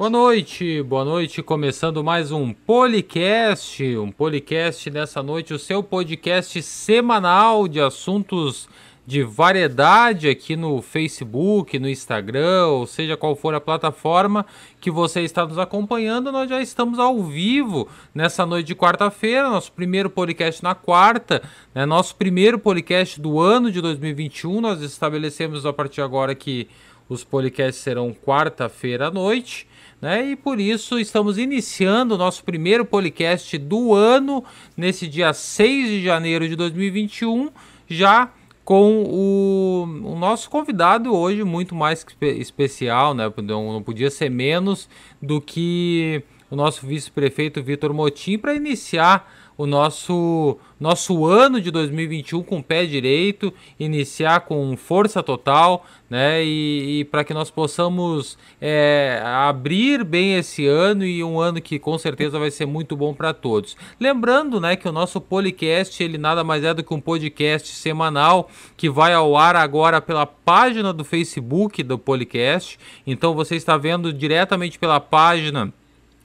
Boa noite, boa noite. Começando mais um podcast, um podcast nessa noite, o seu podcast semanal de assuntos de variedade aqui no Facebook, no Instagram, ou seja qual for a plataforma que você está nos acompanhando, nós já estamos ao vivo nessa noite de quarta-feira, nosso primeiro podcast na quarta, né, nosso primeiro podcast do ano de 2021. Nós estabelecemos a partir de agora que os podcasts serão quarta-feira à noite. Né? E por isso estamos iniciando o nosso primeiro podcast do ano, nesse dia 6 de janeiro de 2021, já com o, o nosso convidado hoje muito mais especial, né? Não, não podia ser menos do que o nosso vice-prefeito Vitor Motim para iniciar o nosso, nosso ano de 2021 com o pé direito, iniciar com força total, né? E, e para que nós possamos é, abrir bem esse ano e um ano que com certeza vai ser muito bom para todos. Lembrando, né, que o nosso podcast ele nada mais é do que um podcast semanal que vai ao ar agora pela página do Facebook do podcast. Então você está vendo diretamente pela página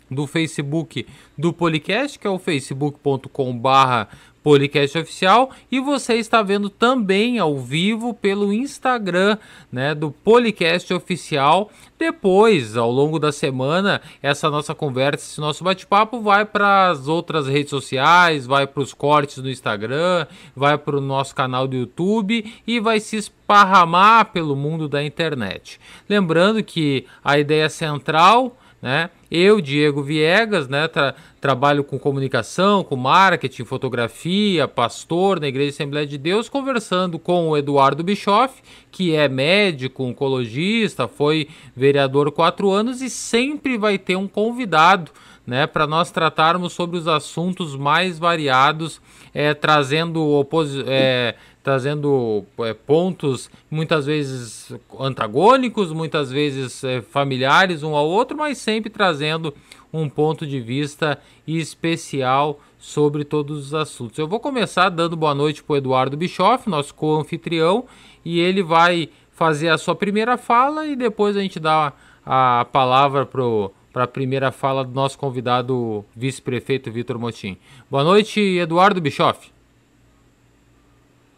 do Facebook do Policast, que é o facebook.com barra Policast Oficial, e você está vendo também ao vivo pelo Instagram né, do Policast Oficial. Depois, ao longo da semana, essa nossa conversa, esse nosso bate-papo vai para as outras redes sociais, vai para os cortes no Instagram, vai para o nosso canal do YouTube e vai se esparramar pelo mundo da internet. Lembrando que a ideia central né? Eu, Diego Viegas, né, tra trabalho com comunicação, com marketing, fotografia, pastor na Igreja Assembleia de Deus, conversando com o Eduardo Bischoff, que é médico, oncologista, foi vereador quatro anos e sempre vai ter um convidado né, para nós tratarmos sobre os assuntos mais variados, é, trazendo é, trazendo é, pontos muitas vezes antagônicos, muitas vezes é, familiares um ao outro, mas sempre trazendo um ponto de vista especial sobre todos os assuntos. Eu vou começar dando boa noite para o Eduardo Bischoff, nosso co-anfitrião, e ele vai fazer a sua primeira fala e depois a gente dá a palavra para a primeira fala do nosso convidado vice-prefeito Vitor Motim. Boa noite, Eduardo Bischoff.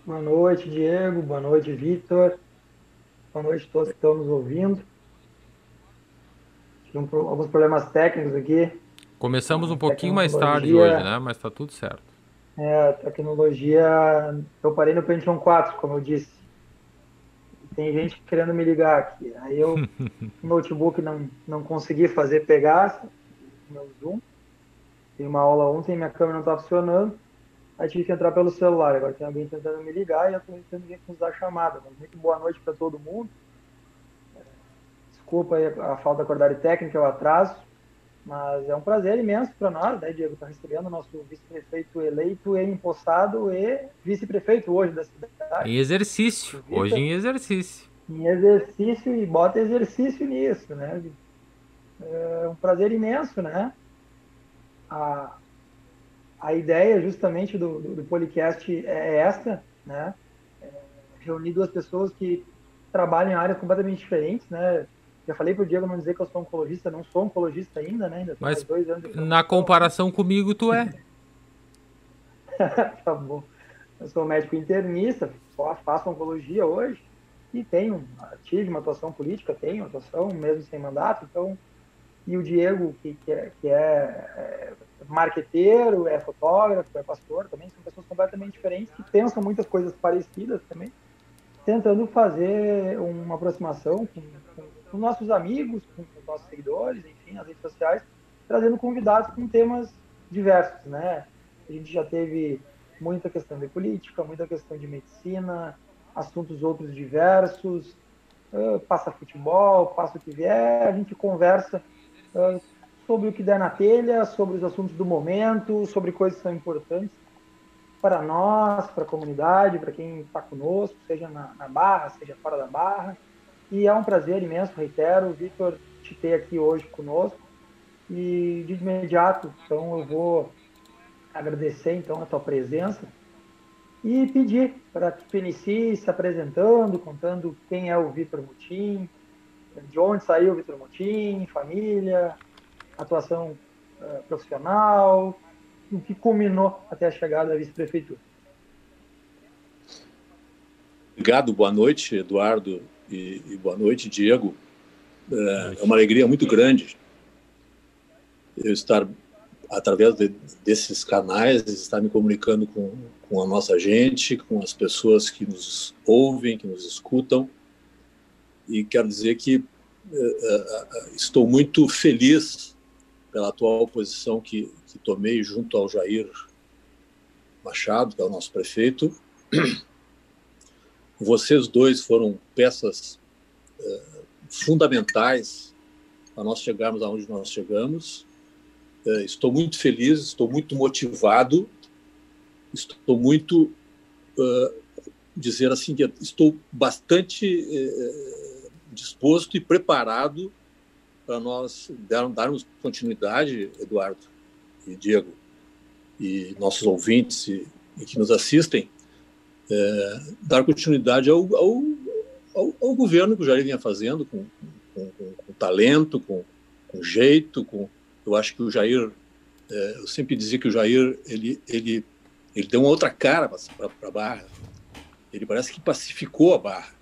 Boa noite, Diego. Boa noite, Vitor. Boa noite a todos que estão nos ouvindo. Tive alguns problemas técnicos aqui. Começamos um pouquinho mais tarde hoje, né? Mas está tudo certo. É, a tecnologia. Eu parei no Pentium 4, como eu disse. Tem gente querendo me ligar aqui. Aí eu, o notebook não, não consegui fazer pegar meu Zoom. Tem uma aula ontem, minha câmera não está funcionando. Aí tive que entrar pelo celular. Agora tem alguém tentando me ligar e eu estou tentando recusar a chamada. Mas muito boa noite para todo mundo. Desculpa aí a falta da qualidade técnica, o atraso. Mas é um prazer imenso para nós, né, Diego? Estar tá recebendo o nosso vice-prefeito eleito e empossado e vice-prefeito hoje da cidade. Em exercício. Hoje em exercício. Em exercício e bota exercício nisso, né? É um prazer imenso, né? A, a ideia justamente do, do, do podcast é essa, né? É reunir duas pessoas que trabalham em áreas completamente diferentes, né? Já falei para o Diego não dizer que eu sou oncologista, não sou oncologista ainda, né? Ainda Mas dois anos na comparação comigo, tu é. tá bom. Eu sou médico internista, só faço oncologia hoje e tenho, tive uma atuação política, tenho atuação mesmo sem mandato, então e o Diego, que, que, é, que é, é marqueteiro, é fotógrafo, é pastor também, são pessoas completamente diferentes que pensam muitas coisas parecidas também, tentando fazer uma aproximação com, com, com nossos amigos, com, com nossos seguidores, enfim, nas redes sociais, trazendo convidados com temas diversos, né? A gente já teve muita questão de política, muita questão de medicina, assuntos outros diversos, uh, passa futebol, passa o que vier, a gente conversa uh, sobre o que der na telha, sobre os assuntos do momento, sobre coisas que são importantes para nós, para a comunidade, para quem está conosco, seja na, na, Barra, seja fora da Barra. E é um prazer imenso, reitero, Vitor, te ter aqui hoje conosco. E de imediato, então, eu vou agradecer então a tua presença e pedir para que tu inicie se apresentando, contando quem é o Vitor Mutim, de onde saiu o Vitor Montim, família, atuação uh, profissional, o que culminou até a chegada da vice-prefeitura. Obrigado, boa noite, Eduardo, e, e boa noite, Diego. É, é uma alegria muito grande eu estar, através de, desses canais, estar me comunicando com, com a nossa gente, com as pessoas que nos ouvem, que nos escutam. E quero dizer que uh, estou muito feliz pela atual posição que, que tomei junto ao Jair Machado, que é o nosso prefeito. Vocês dois foram peças uh, fundamentais para nós chegarmos aonde nós chegamos. Uh, estou muito feliz, estou muito motivado, estou muito uh, dizer assim que estou bastante disposto e preparado para nós darmos continuidade, Eduardo e Diego, e nossos ouvintes e, e que nos assistem, é, dar continuidade ao, ao, ao, ao, governo que o Jair vinha fazendo, com, com, com, com talento, com, jeito. Com, eu acho que o Jair, é, eu sempre dizia que o Jair ele, ele, ele deu uma outra cara para a Barra. Ele parece que pacificou a Barra.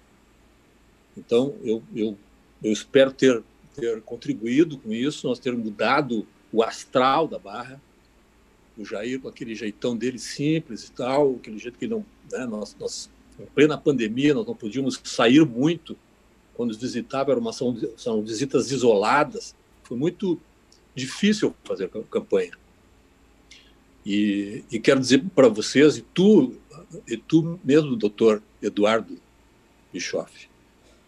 Então, eu, eu, eu espero ter, ter contribuído com isso, nós ter mudado o astral da Barra. O Jair, com aquele jeitão dele simples e tal, aquele jeito que não. Né, nós, nós, em plena pandemia, nós não podíamos sair muito. Quando visitava, eram uma, são, são visitas isoladas. Foi muito difícil fazer campanha. E, e quero dizer para vocês, e tu, e tu mesmo, doutor Eduardo Bischoff,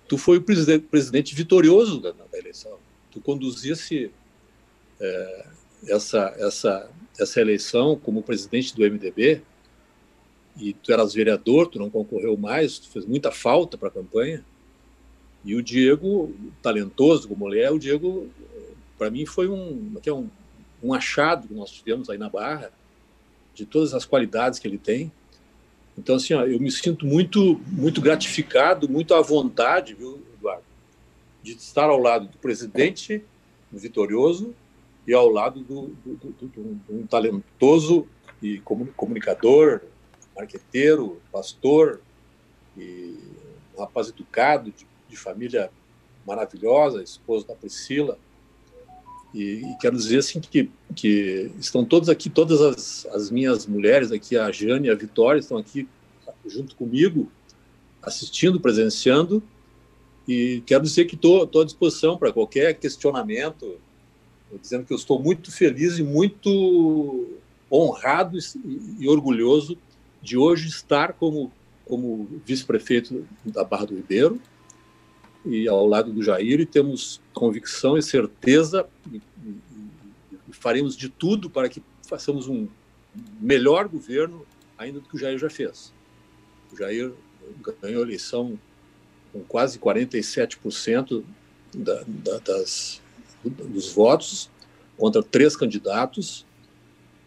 tu foi o presidente, presidente vitorioso da, da eleição. Tu conduzisse é, essa, essa, essa eleição como presidente do MDB e tu eras vereador, tu não concorreu mais, tu fez muita falta para a campanha. E o Diego, talentoso como ele é, o Diego, para mim, foi um, é um, um achado que nós tivemos aí na Barra, de todas as qualidades que ele tem. Então, assim, ó, eu me sinto muito, muito gratificado, muito à vontade, viu, Eduardo, de estar ao lado do presidente vitorioso e ao lado do, do, do, do um talentoso e comunicador, marqueteiro, pastor e um rapaz educado, de, de família maravilhosa, esposo da Priscila. E, e, quero dizer assim que, que estão todos aqui, todas as, as minhas mulheres aqui, a Jane e a Vitória, estão aqui junto comigo, assistindo, presenciando. E quero dizer que estou à disposição para qualquer questionamento, dizendo que eu estou muito feliz e muito honrado e, e orgulhoso de hoje estar como, como vice-prefeito da Barra do Ribeiro e ao lado do Jair, e temos convicção e certeza e, e, e faremos de tudo para que façamos um melhor governo ainda do que o Jair já fez. O Jair ganhou a eleição com quase 47% da, da, das, dos votos contra três candidatos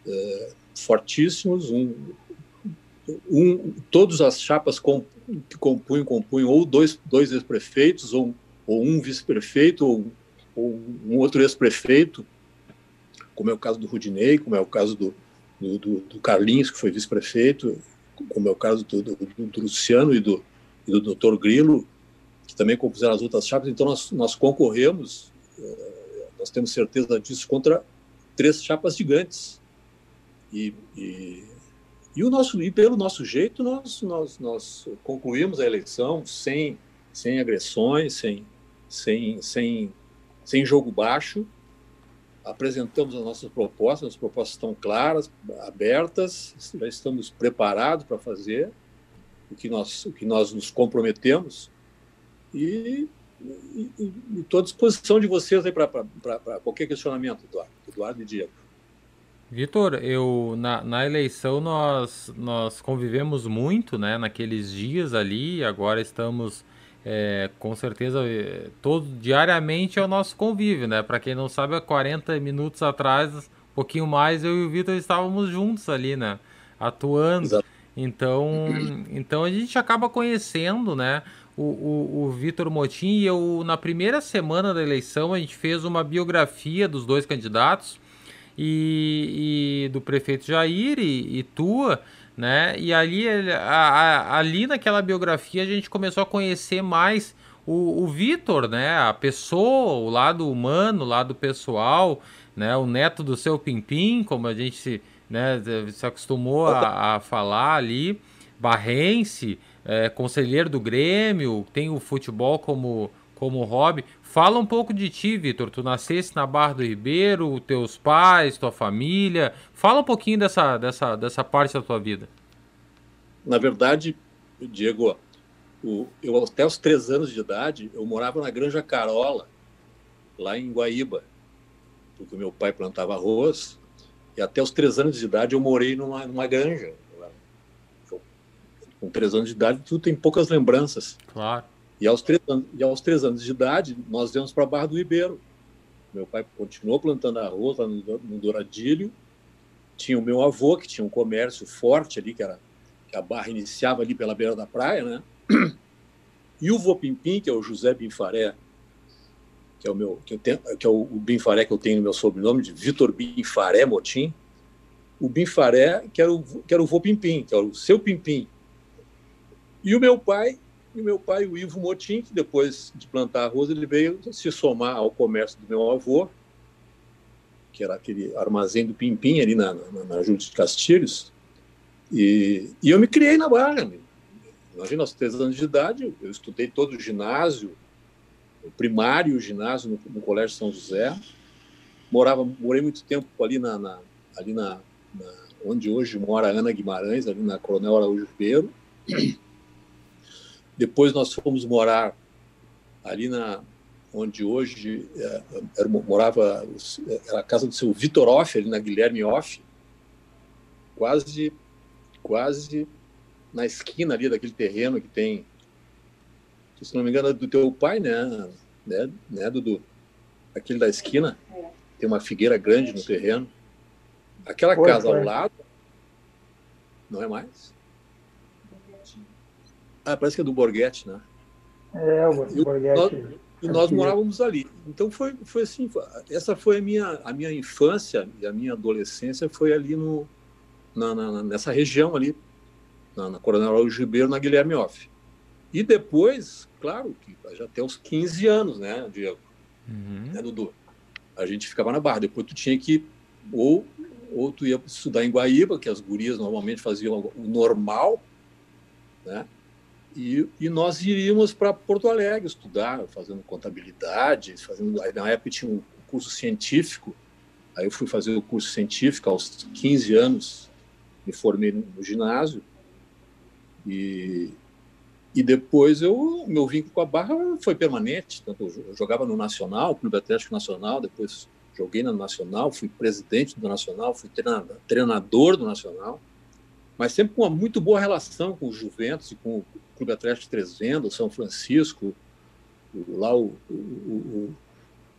é, fortíssimos, um, um, todas as chapas que compunham, compunham ou dois, dois ex-prefeitos, ou, ou um vice-prefeito, ou, ou, um outro ex-prefeito, como é o caso do Rudinei, como é o caso do, do, do, do Carlinhos, que foi vice-prefeito, como é o caso do, do, do Luciano e do, e do Dr. Grilo, que também compuseram as outras chapas. Então, nós, nós concorremos, eh, nós temos certeza disso, contra três chapas gigantes. E, e, e, o nosso, e pelo nosso jeito, nós, nós, nós concluímos a eleição sem, sem agressões, sem, sem, sem, sem jogo baixo. Apresentamos as nossas propostas, as propostas estão claras, abertas, já estamos preparados para fazer o que nós, o que nós nos comprometemos e estou à disposição de vocês para qualquer questionamento, Eduardo, Eduardo e Diego. Vitor, eu na, na eleição nós, nós convivemos muito, né, naqueles dias ali, agora estamos é, com certeza é, todo diariamente é o nosso convívio, né? Para quem não sabe, há 40 minutos atrás, um pouquinho mais, eu e o Vitor estávamos juntos ali, né? Atuando. Exato. Então, então a gente acaba conhecendo, né? o, o, o Vitor Motim e eu, na primeira semana da eleição, a gente fez uma biografia dos dois candidatos e, e do prefeito Jair e, e tua, né? E ali, a, a, ali naquela biografia a gente começou a conhecer mais o, o Vitor, né? A pessoa, o lado humano, o lado pessoal, né? O neto do seu Pimpim, como a gente se, né, se acostumou a, a falar ali, barrense, é, conselheiro do Grêmio, tem o futebol como, como hobby. Fala um pouco de ti, Vitor. Tu nasceste na Barra do Ribeiro, teus pais, tua família. Fala um pouquinho dessa, dessa, dessa parte da tua vida. Na verdade, Diego, o, eu até os três anos de idade, eu morava na Granja Carola, lá em Guaíba, porque meu pai plantava arroz. E até os três anos de idade eu morei numa, numa granja com três anos de idade, tu tem poucas lembranças. Claro. E aos três, e aos três anos de idade, nós viemos para a Barra do Ribeiro. Meu pai continuou plantando arroz lá no, no Douradilho. Tinha o meu avô, que tinha um comércio forte ali, que, era, que a barra iniciava ali pela beira da praia, né? E o vô Pimpim, que é o José Binfaré, que é o meu, que, eu tenho, que é o, Binfaré que eu tenho no meu sobrenome, de Vitor Binfaré Motim. O Binfaré, que era o, que era o vô Pimpim, que era o seu Pimpim, e o meu pai, e meu pai, o Ivo Motim, que depois de plantar arroz, ele veio se somar ao comércio do meu avô, que era aquele armazém do Pimpim ali na, na, na de Castilhos. E, e eu me criei na Barra. Imagina, aos três anos de idade, eu estudei todo o ginásio, o primário o ginásio no, no, Colégio São José. Morava, morei muito tempo ali na, na ali na, na, onde hoje mora Ana Guimarães, ali na Coronel Araújo Ribeiro. Depois nós fomos morar ali na onde hoje é, era, morava era a casa do seu Vitor Off, ali na Guilherme Off, quase quase na esquina ali daquele terreno que tem, se não me engano, é do teu pai, né, né, né Dudu? Aquele da esquina, tem uma figueira grande no terreno. Aquela casa ao lado, não é mais? Ah, parece que é do Borghetti, né? É, o Borghetti. Nós, e nós morávamos ali. Então foi, foi assim, essa foi a minha, a minha infância e a minha adolescência foi ali no, na, na nessa região ali, na, na Coronel Araújo Ribeiro, na Guilherme Off. E depois, claro, que já até os 15 anos, né, Diego? Uhum. Né, Dudu? A gente ficava na barra. Depois tu tinha que ou ou tu ia estudar em Guaíba, que as gurias normalmente faziam o normal, né? E, e nós iríamos para Porto Alegre estudar, fazendo contabilidade, fazendo. Na época tinha um curso científico, aí eu fui fazer o curso científico aos 15 anos, me formei no ginásio, e, e depois eu meu vínculo com a Barra foi permanente, tanto eu jogava no Nacional, Clube Atlético Nacional, depois joguei no Nacional, fui presidente do Nacional, fui treinador do Nacional, mas sempre com uma muito boa relação com o Juventus e com Clube Atlético Três Vendas, São Francisco, lá o, o,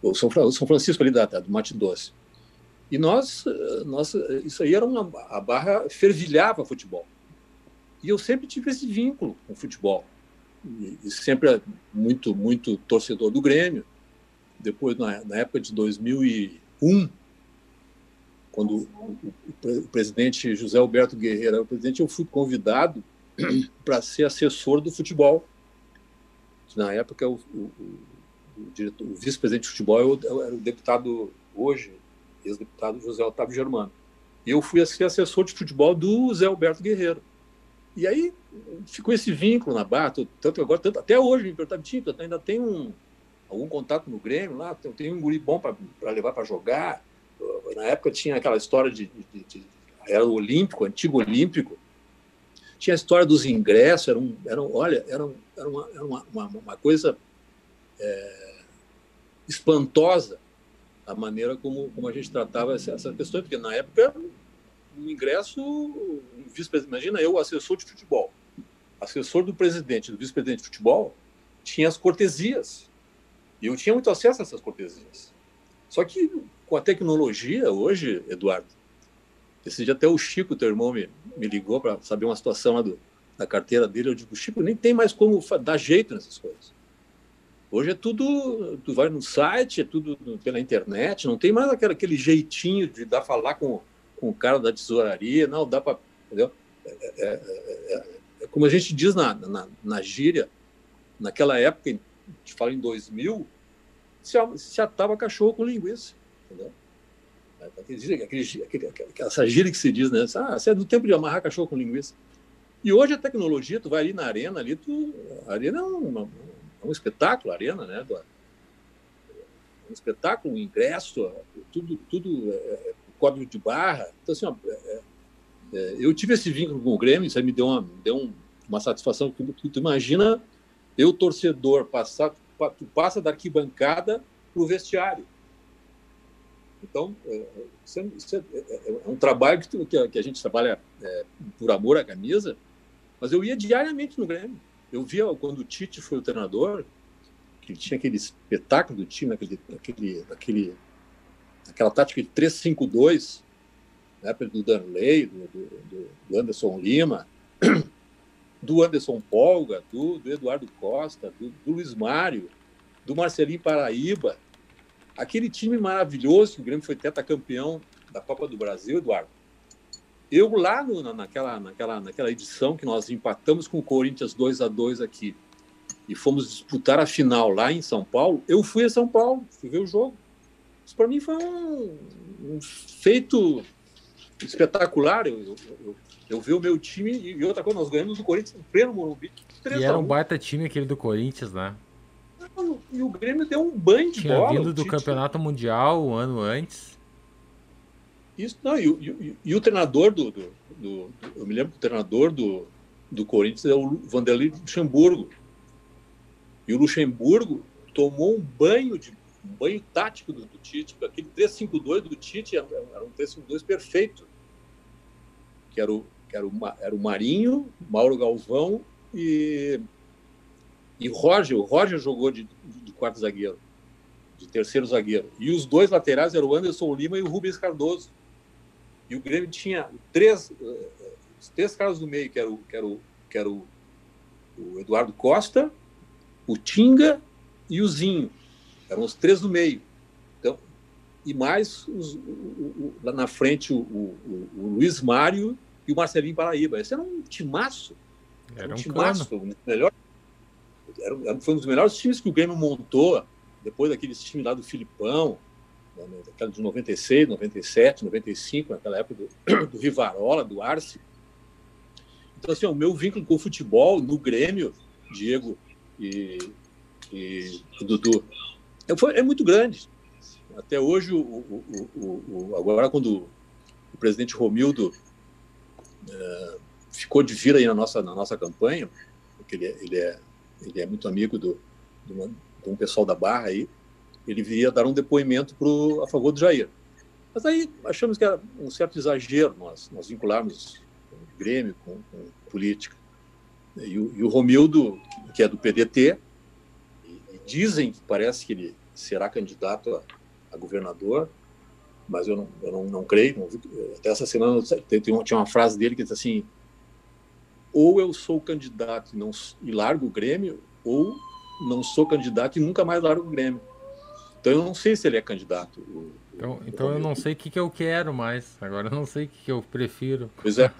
o, o São, Francisco ali da, do Mate Doce. E nós, nós, isso aí era uma, a barra fervilhava futebol. E eu sempre tive esse vínculo com o futebol. E, e sempre muito, muito torcedor do Grêmio. Depois, na, na época de 2001, quando o, o, o, presidente José Alberto Guerreiro era o presidente, eu fui convidado para ser assessor do futebol. Na época, o, o vice-presidente de futebol era o deputado, hoje, ex-deputado José Otávio Germano. E eu fui ser assessor de futebol do Zé Alberto Guerreiro. E aí ficou esse vínculo na Barra, tanto agora, tanto, até hoje, me perguntava, Tinto, ainda tem um, algum contato no Grêmio lá, tem um guri bom para levar para jogar na época tinha aquela história de, de, de, era o olímpico, antigo olímpico, tinha a história dos ingressos, era, um, era um, olha, era, um, era, uma, era uma, uma, uma, coisa é, espantosa a maneira como, como a gente tratava essa, essa questão, porque na época o ingresso, o imagina eu, assessor de futebol, assessor do presidente, do vice-presidente de futebol, tinha as cortesias. E eu tinha muito acesso a essas cortesias. Só que com a tecnologia hoje, Eduardo, esse dia até o Chico, teu irmão, me, me ligou para saber uma situação lá do, da carteira dele, eu digo, Chico, nem tem mais como dar jeito nessas coisas. Hoje é tudo, tu vai no site, é tudo pela internet, não tem mais aquele, aquele jeitinho de dar falar com, com o cara da tesouraria, não, dá para, entendeu? É, é, é, é, como a gente diz na, na, na gíria, naquela época, a gente fala em 2000, se, se atava cachorro com linguiça, entendeu? Aquele, aquele, aquele, essa gíria que se diz, né? Ah, você é do tempo de amarrar cachorro com linguiça. E hoje a tecnologia, tu vai ali na arena, ali, tu, a arena é um, é um espetáculo, a arena, né? um espetáculo, um ingresso, tudo, tudo é, é, código de barra. Então, assim, ó, é, é, eu tive esse vínculo com o Grêmio, isso aí me deu uma, me deu um, uma satisfação. Tu, tu, tu imagina eu, torcedor, passar, tu passa da arquibancada para o vestiário. Então, é, isso é, isso é, é, um trabalho que, que, que a gente trabalha por amor à camisa, mas eu ia diariamente no Grêmio. Eu via quando o Tite foi o treinador, que tinha aquele espetáculo do time, aquele, aquele, aquele, aquela tática de 3-5-2, né, do Danley, do, do, do, Anderson Lima, do Anderson Polga, do, do Eduardo Costa, do, do Luiz Mário, do Marcelinho Paraíba. Aquele time maravilhoso, que o Grêmio foi campeão da Copa do Brasil, Eduardo. Eu lá no, naquela, naquela, naquela edição que nós empatamos com o Corinthians 2 a 2 aqui e fomos disputar a final lá em São Paulo, eu fui a São Paulo, fui ver o jogo. Isso para mim foi um, um, feito espetacular. Eu, eu, eu, eu vi o meu time e outra coisa, nós ganhamos do Corinthians em pleno Morumbi. E era um baita time aquele do Corinthians, né? E o Grêmio deu um banho de Tinha bola. Tinha vindo do Campeonato Mundial um ano antes. Isso, não, e, e, e o treinador do, do, do, Eu me lembro que o treinador do, do Corinthians é o Vanderlei Luxemburgo. E o Luxemburgo tomou um banho de um banho tático do, do Tite. Aquele 3-5-2 do Tite era, era um 3-5-2 perfeito. Que era o, que era, o, era o Marinho, Mauro Galvão e, e Roger. O Roger jogou de, de, quarto zagueiro, de terceiro zagueiro. E os dois laterais eram o Anderson Lima e o Rubens Cardoso. E o Grêmio tinha três, os três caras do meio, que era o, que era o, que era o, o Eduardo Costa, o Tinga e o Zinho. Eram os três do meio. Então, e mais os, o, o, lá na frente o, o, Luiz Mário e o Marcelinho Paraíba. Esse era um timaço. Era um, um timaço. Um melhor, era, foi um dos melhores times que o Grêmio montou depois daquele time lá do Filipão, daquela de 96, 97, 95, naquela época do, do Rivarola, do Arce. Então, assim, o meu vínculo com o futebol no Grêmio, Diego e, e o Dudu, é, foi, é muito grande. Até hoje, o, o, o, agora quando o presidente Romildo é, ficou de vir aí na nossa, na nossa campanha, porque ele é, ele é, ele é muito amigo do, do, de um pessoal da Barra aí, ele viria dar um depoimento pro, a favor do Jair. Mas aí achamos que era um certo exagero nós, nós vincularmos o Grêmio com, com política. E o, e o, Romildo, que é do PDT, e, e dizem que parece que ele será candidato a, a governador, mas eu não, eu não, não creio. Não, até essa semana tinha uma frase dele que diz assim: ou eu sou candidato e, não, e largo o Grêmio, ou não sou candidato e nunca mais largo o Grêmio. Então eu não sei se ele é candidato. O, então, o então eu não sei o que, que eu quero mais. Agora eu não sei o que, que eu prefiro. Pois é.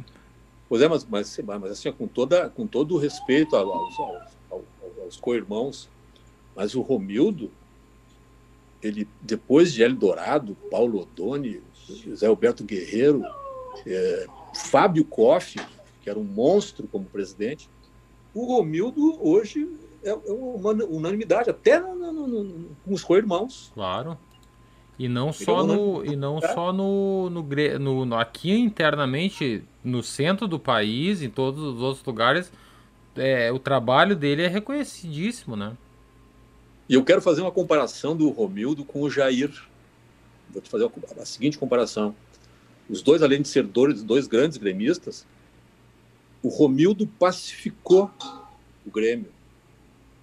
pois é, mas, mas, mas assim, com, toda, com todo o respeito aos, aos, aos, aos co-irmãos, mas o Romildo, ele, depois de Eldorado, Paulo Odoni, José Alberto Guerreiro, é, Fábio Koff, que era um monstro como presidente, o Romildo hoje é, é uma unanimidade, até no, no, no, com os co-irmãos. Claro. E não só, no, e não só no, no, no, aqui internamente, no centro do país, em todos os outros lugares, é, o trabalho dele é reconhecidíssimo, né? E eu quero fazer uma comparação do Romildo com o Jair. Vou te fazer a, a seguinte comparação. Os dois, além de ser dois, dois grandes gremistas, o Romildo pacificou o Grêmio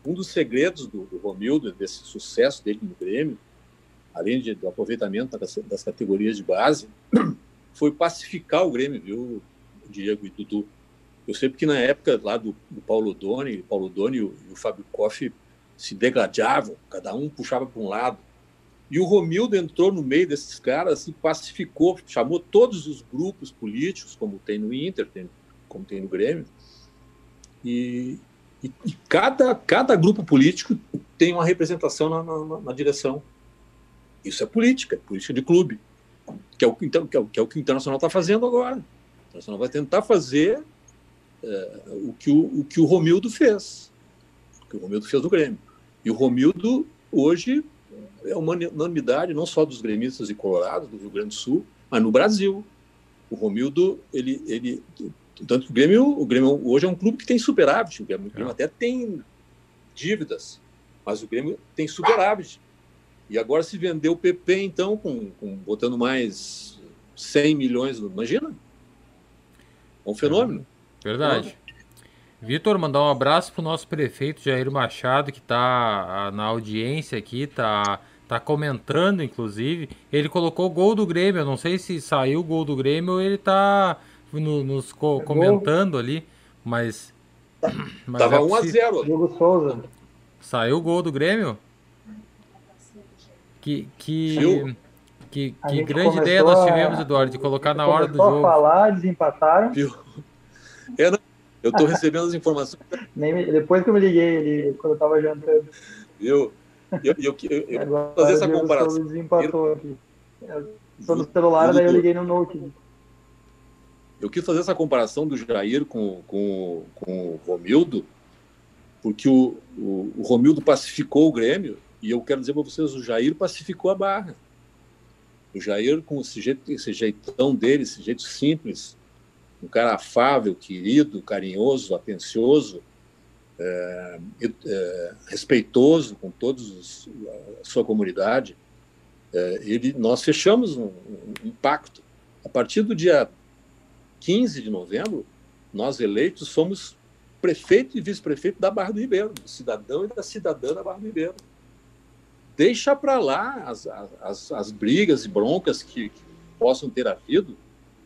um dos segredos do, do Romildo, desse sucesso dele no Grêmio, além de, do aproveitamento das, das, categorias de base, foi pacificar o Grêmio, viu, Diego e Dudu? Eu sei porque na época lá do, do Paulo Doni, Paulo Doni e o, e o Fábio Koff se degladiavam, cada um puxava para um lado. E o Romildo entrou no meio desses caras e pacificou, chamou todos os grupos políticos, como tem no Inter, tem, como tem no Grêmio, e, e, e, cada, cada grupo político tem uma representação na, na, na direção. Isso é política, é política de clube, que é o, então, que é o, que, é o que o Internacional está fazendo agora. O Internacional vai tentar fazer é, o, que o, o que o Romildo fez, o que o Romildo fez no Grêmio. E o Romildo, hoje, é uma unanimidade, não só dos gremistas e colorados do Rio Grande do Sul, mas no Brasil. O Romildo, ele, ele tanto que o Grêmio, o Grêmio hoje é um clube que tem superávit, o Grêmio, o Grêmio é. até tem dívidas, mas o Grêmio tem superávit. E agora se vendeu o PP, então, com, com, botando mais 100 milhões, imagina? É um fenômeno. Verdade. Vitor, mandar um abraço para o nosso prefeito Jair Machado, que está ah, na audiência aqui, está tá comentando, inclusive. Ele colocou o gol do Grêmio. Eu não sei se saiu o gol do Grêmio ou ele está no, nos co comentando ali, mas. mas Tava é 1x0. Diego Souza. Saiu o gol do Grêmio? Que. que... Que, que grande ideia nós tivemos, Eduardo, de colocar na hora do jogo. falar, desempataram. Viu? Eu, eu tô recebendo as informações. Nem, depois que eu me liguei, ele, quando eu tava jantando. Eu, eu, eu, eu, eu fazer essa comparação. Desempatou aqui. Só no celular, daí eu liguei no Note. Eu quis fazer essa comparação do Jair com, com, com o Romildo, porque o, o, o Romildo pacificou o Grêmio, e eu quero dizer para vocês, o Jair pacificou a barra. O Jair, com esse, jeito, esse jeitão dele, esse jeito simples, um cara afável, querido, carinhoso, atencioso, é, é, respeitoso com todos a sua comunidade, é, ele, nós fechamos um, um, pacto. A partir do dia 15 de novembro, nós eleitos somos prefeito e vice-prefeito da Barra do Ribeiro, do cidadão e da cidadã da Barra do Ribeiro. Deixa para lá as, as, as, brigas e broncas que, que, possam ter havido,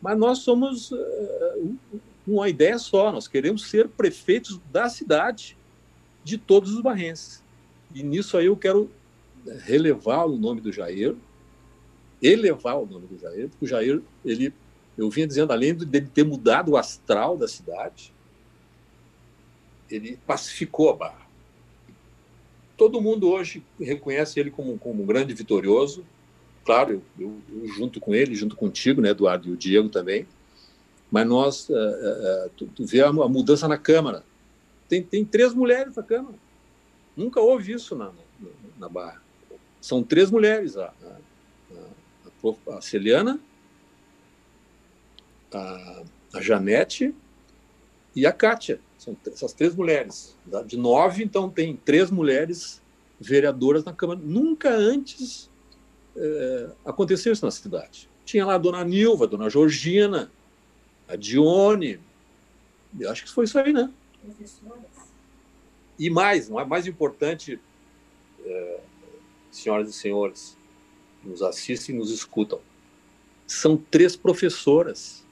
mas nós somos uh, uma ideia só, nós queremos ser prefeitos da cidade, de todos os barrenses. E nisso aí eu quero relevar o nome do Jair, elevar o nome do Jair, porque o Jair ele eu vinha dizendo, além de ter mudado o astral da cidade, ele pacificou a Barra. Todo mundo hoje reconhece ele como, como um grande vitorioso. Claro, eu, eu, eu, junto com ele, junto contigo, né, Eduardo, e o Diego também. Mas nós, uh, uh, tu, tu vê a, a, mudança na Câmara. Tem, tem três mulheres na Câmara. Nunca houve isso na, na, na Barra. São três mulheres. A, a, a, a Celiana, a, a Janete e a Kátia. São essas três mulheres. De nove, então, tem três mulheres vereadoras na Câmara. Nunca antes é, aconteceu isso na cidade. Tinha lá a dona Nilva, a dona Georgina, a Dione. Eu acho que foi isso aí, né? E mais, não é mais importante, é, senhoras e senhores, nos assistem e nos escutam. São três professoras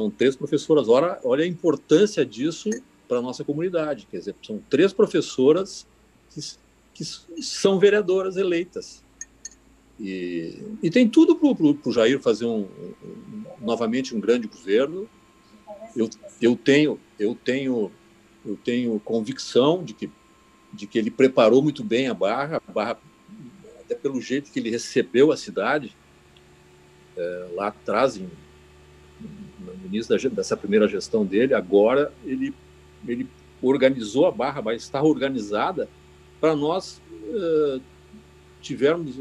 são três professoras. Olha, olha a importância disso para a nossa comunidade. Quer dizer, são três professoras que, que são vereadoras eleitas. E, e tem tudo para o Jair fazer um, um, novamente um grande governo. Eu, eu tenho eu tenho eu tenho convicção de que de que ele preparou muito bem a Barra, a Barra até pelo jeito que ele recebeu a cidade é, lá atrás em início dessa primeira gestão dele, agora ele, ele organizou a barra, vai estar organizada para nós uh, tivermos,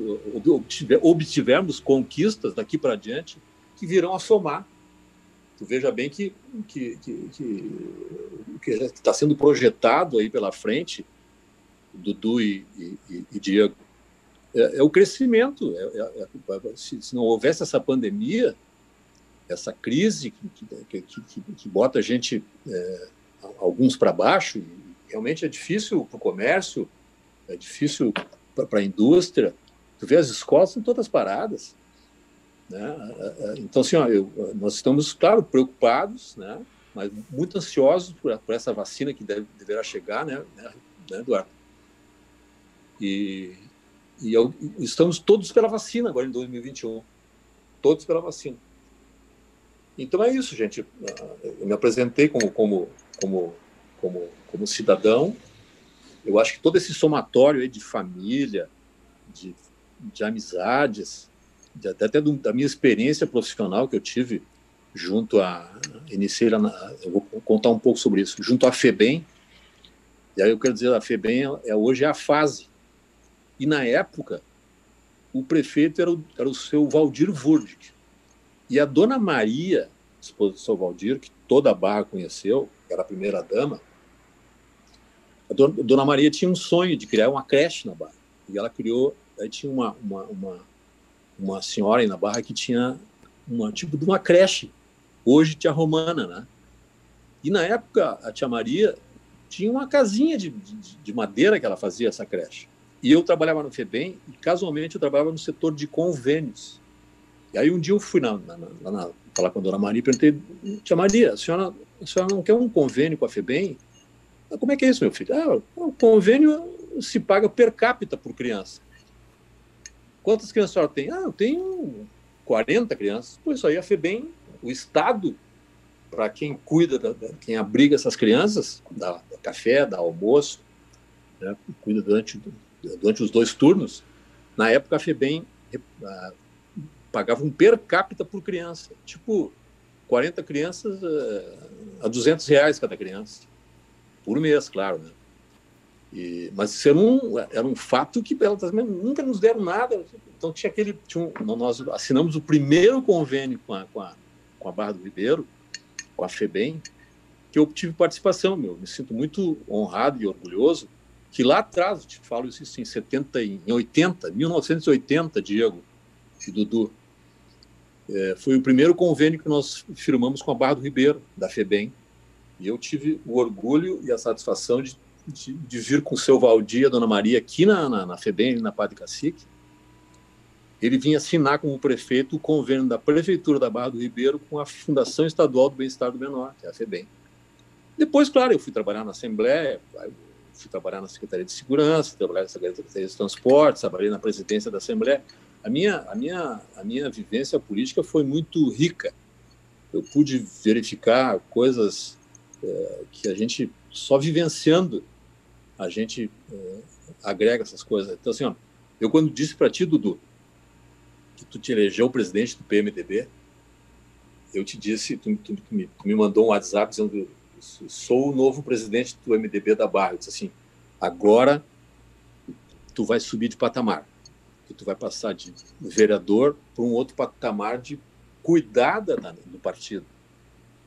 obtiver, obtivermos conquistas daqui para diante que virão a somar. Tu veja bem que que que está sendo projetado aí pela frente, Dudu e, e, e Diego, é, é, o crescimento. É, é, é se, se não houvesse essa pandemia, essa crise que, que, que, que bota a gente, é, alguns para baixo, realmente é difícil para o comércio, é difícil para a indústria. Tu vê, as escolas são todas paradas. Né? Então, assim, ó, eu, nós estamos, claro, preocupados, né? mas muito ansiosos por, por essa vacina que deve, deverá chegar, né, né, né Eduardo? E, e eu, estamos todos pela vacina agora em 2021. Todos pela vacina. Então é isso, gente. Eu me apresentei como, como, como, como, como cidadão. Eu acho que todo esse somatório de família, de, de amizades, de, até, até da minha experiência profissional que eu tive junto a iniciei na, eu vou contar um pouco sobre isso junto à Febem e aí eu quero dizer a Febem é hoje é a fase e na época o prefeito era o, era o seu Valdir Wurdig e a dona Maria esposa do seu Valdir que toda a Barra conheceu era a primeira dama a dona, Maria tinha um sonho de criar uma creche na Barra e ela criou aí tinha uma uma, uma, uma senhora aí na Barra que tinha uma tipo de uma creche hoje tia Romana, né? E na época a tia Maria tinha uma casinha de, de, de madeira que ela fazia essa creche. E eu trabalhava no FEBEM e casualmente eu trabalhava no setor de convênios. E aí um dia eu fui na, na, na, na falar com a dona Maria e perguntei, tia Maria, a senhora, a senhora não quer um convênio com a FEBEM? Ah, como é que é isso, meu filho? Ah, o convênio se paga per capita por criança. Quantas crianças a senhora tem? Ah, eu tenho 40 crianças. Pois aí a FEBEM o Estado, para quem cuida, da, quem abriga essas crianças, dá, dá café, dá almoço, né, cuida durante, durante os dois turnos, na época a FEBEM pagava um per capita por criança, tipo 40 crianças uh, a 200 reais cada criança, por mês, claro, né? E, mas isso era um, era um fato que elas nunca nos deram nada. Então tinha aquele. Tinha um, nós assinamos o primeiro convênio com a, com a, com a Barra do Ribeiro, com a FEBEM, que eu tive participação, meu. Me sinto muito honrado e orgulhoso que lá atrás, te falo isso em 70, em 80, 1980, Diego e Dudu, é, foi o primeiro convênio que nós firmamos com a Barra do Ribeiro, da FEBEM, e eu tive o orgulho e a satisfação de, de, de vir com o seu Valdir, a Dona Maria, aqui na, na, na FEBEM, na Padre Cacique, ele vinha assinar como prefeito o convênio da Prefeitura da Barra do Ribeiro com a Fundação Estadual do Bem-Estar do Menor, que é a FEBEM. Depois, claro, eu fui trabalhar na Assembleia, fui trabalhar na Secretaria de Segurança, trabalhar na Secretaria de Transportes, trabalhei na presidência da Assembleia. A minha, a minha, a minha vivência política foi muito rica. Eu pude verificar coisas é, que a gente, só vivenciando, a gente é, agrega essas coisas. Então, assim, ó, eu quando disse para ti, Dudu, que tu te elegeu presidente do PMDB, eu te disse, tu, tu, tu, me, tu me, mandou um WhatsApp dizendo sou o novo presidente do MDB da Barra. Eu disse assim, agora tu vai subir de patamar. Que tu vai passar de vereador para um outro patamar de cuidada do partido.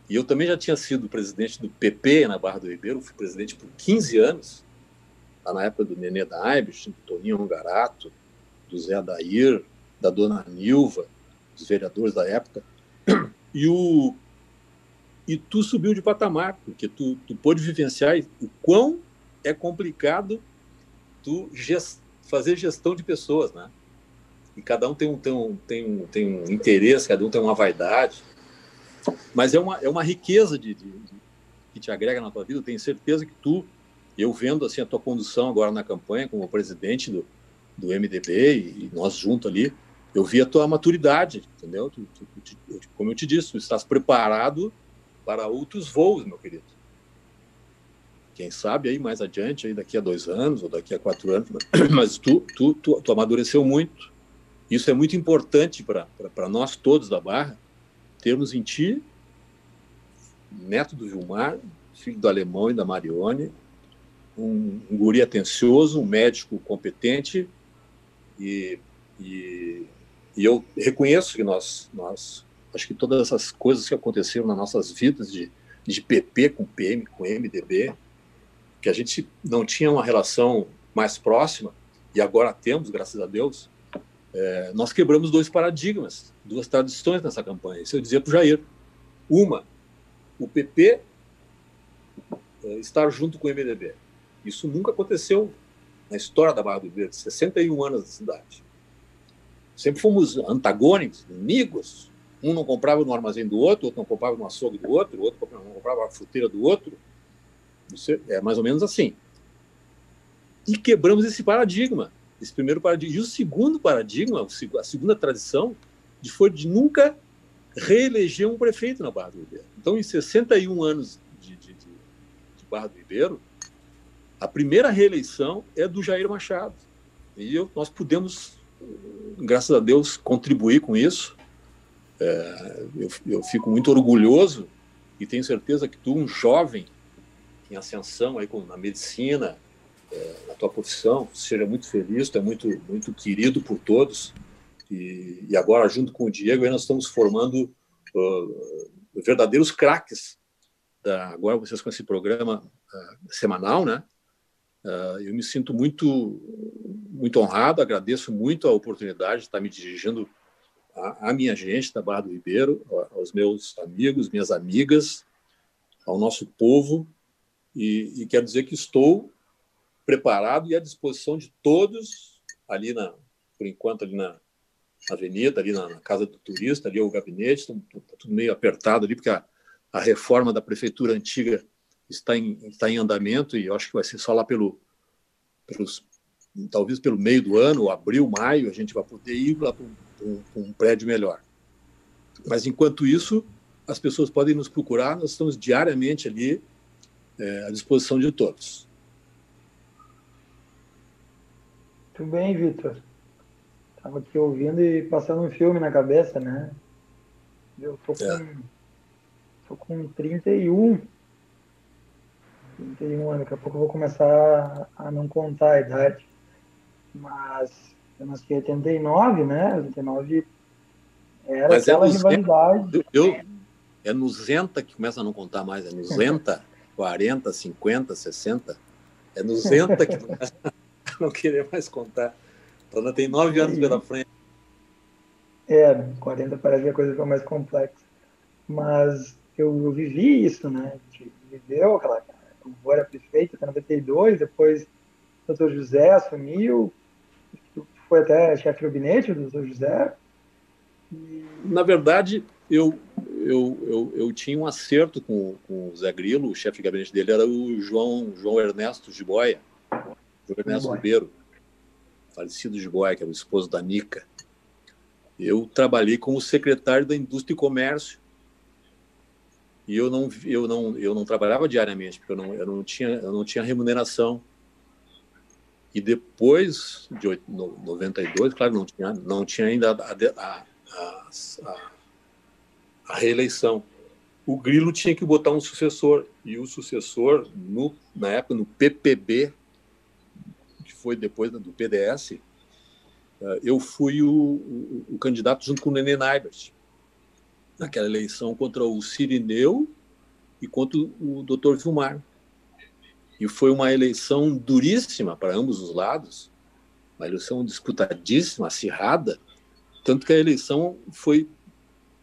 E eu também já tinha sido presidente do PP na Barra do Ribeiro, fui presidente por 15 anos, lá na época do Nenê da Aibes, do Toninho Ongarato, do Zé Adair, da dona Nilva, dos vereadores da época, e o e tu subiu de patamar, porque tu, tu pôde vivenciar o quão é complicado tu gest, fazer gestão de pessoas, né? E cada um tem um, tem, um, tem, um, tem um interesse, cada um tem uma vaidade, mas é uma, é uma riqueza de, de, de que te agrega na tua vida. Eu tenho certeza que tu, eu vendo assim a tua condução agora na campanha como presidente do, do MDB e, nós juntos ali, eu vi a tua maturidade, entendeu? Tu, tu, tu, como eu te disse, tu estás preparado para outros voos, meu querido. Quem sabe aí mais adiante, aí daqui a dois anos ou daqui a quatro anos, mas tu, tu, tu, tu amadureceu muito. Isso é muito importante para nós todos da Barra, termos em ti, neto do Vilmar, filho do Alemão e da Marione, um, um guri atencioso, um médico competente e, e e eu reconheço que nós, nós, acho que todas essas coisas que aconteceram nas nossas vidas de, de PP com PM, com MDB, que a gente não tinha uma relação mais próxima, e agora temos, graças a Deus, é, nós quebramos dois paradigmas, duas tradições nessa campanha. Isso eu dizia para o Jair. Uma, o PP é, estar junto com o MDB. Isso nunca aconteceu na história da Barra do Verde, 61 anos da cidade. Sempre fomos antagônicos, inimigos. Um não comprava no armazém do outro, outro não comprava no açougue do outro, outro não comprava a fruteira do outro. É mais ou menos assim. E quebramos esse paradigma, esse primeiro paradigma. E o segundo paradigma, a segunda tradição, foi de nunca reeleger um prefeito na Barra do Ribeiro. Então, em 61 anos de, de, de, de Barra do Ribeiro, a primeira reeleição é do Jair Machado. E eu, nós pudemos, graças a Deus, contribuir com isso. É, eu, eu, fico muito orgulhoso e tenho certeza que tu, um jovem em ascensão aí na medicina, é, na tua profissão, seja muito feliz, tu é muito, muito querido por todos. E, e agora, junto com o Diego, nós estamos formando uh, verdadeiros craques. Da, agora vocês com esse programa uh, semanal, né? Uh, eu me sinto muito, muito honrado, agradeço muito a oportunidade de estar me dirigindo à minha gente da Barra do Ribeiro, aos meus amigos, minhas amigas, ao nosso povo, e, e quero dizer que estou preparado e à disposição de todos ali na, por enquanto ali na avenida, ali na, na casa do turista, ali é o gabinete, está tá tudo meio apertado ali porque a, a reforma da prefeitura antiga está em, está em andamento e eu acho que vai ser só lá pelo, pelos, talvez pelo meio do ano, abril, maio, a gente vai poder ir lá para um, um, prédio melhor. Mas enquanto isso, as pessoas podem nos procurar, nós estamos diariamente ali é, à disposição de todos. Muito bem, Vitor. Estava aqui ouvindo e passando um filme na cabeça, né? Eu tô com, é. tô com 31 31 anos, daqui a pouco eu vou começar a não contar a idade. Mas eu nasci em 89, né? 89 era Mas é aquela é rivalidade. Eu, é no Zenta que começa a não contar mais, é no Zenta, 40, 50, 60. É no Zenta que começa a não querer mais contar. Então ainda tem nove anos pela frente. É, 40 parece que a coisa ficou mais complexa. Mas eu, eu vivi isso, né? A gente viveu aquela o vô era prefeito até 92, depois o doutor José assumiu, foi até chefe de gabinete do doutor José. E... Na verdade, eu, eu, eu, eu tinha um acerto com, com o Zé Grilo, o chefe de gabinete dele era o João, João Ernesto Giboia, João Ernesto Ribeiro, falecido Giboia, que era o esposo da Nica. Eu trabalhei como secretário da Indústria e Comércio. E eu não eu não eu não trabalhava diariamente porque eu não eu não tinha eu não tinha remuneração. E depois de 92 claro não tinha não tinha ainda a, a, a, a reeleição o Grilo tinha que botar um sucessor e o sucessor no na época no PPB que foi depois do PDS eh, eu fui o, o, o candidato junto com o Nenê Naibert naquela eleição contra o Sirineu e contra o Dr. Vilmar. E foi uma eleição duríssima para ambos os lados, uma eleição disputadíssima, acirrada, tanto que a eleição foi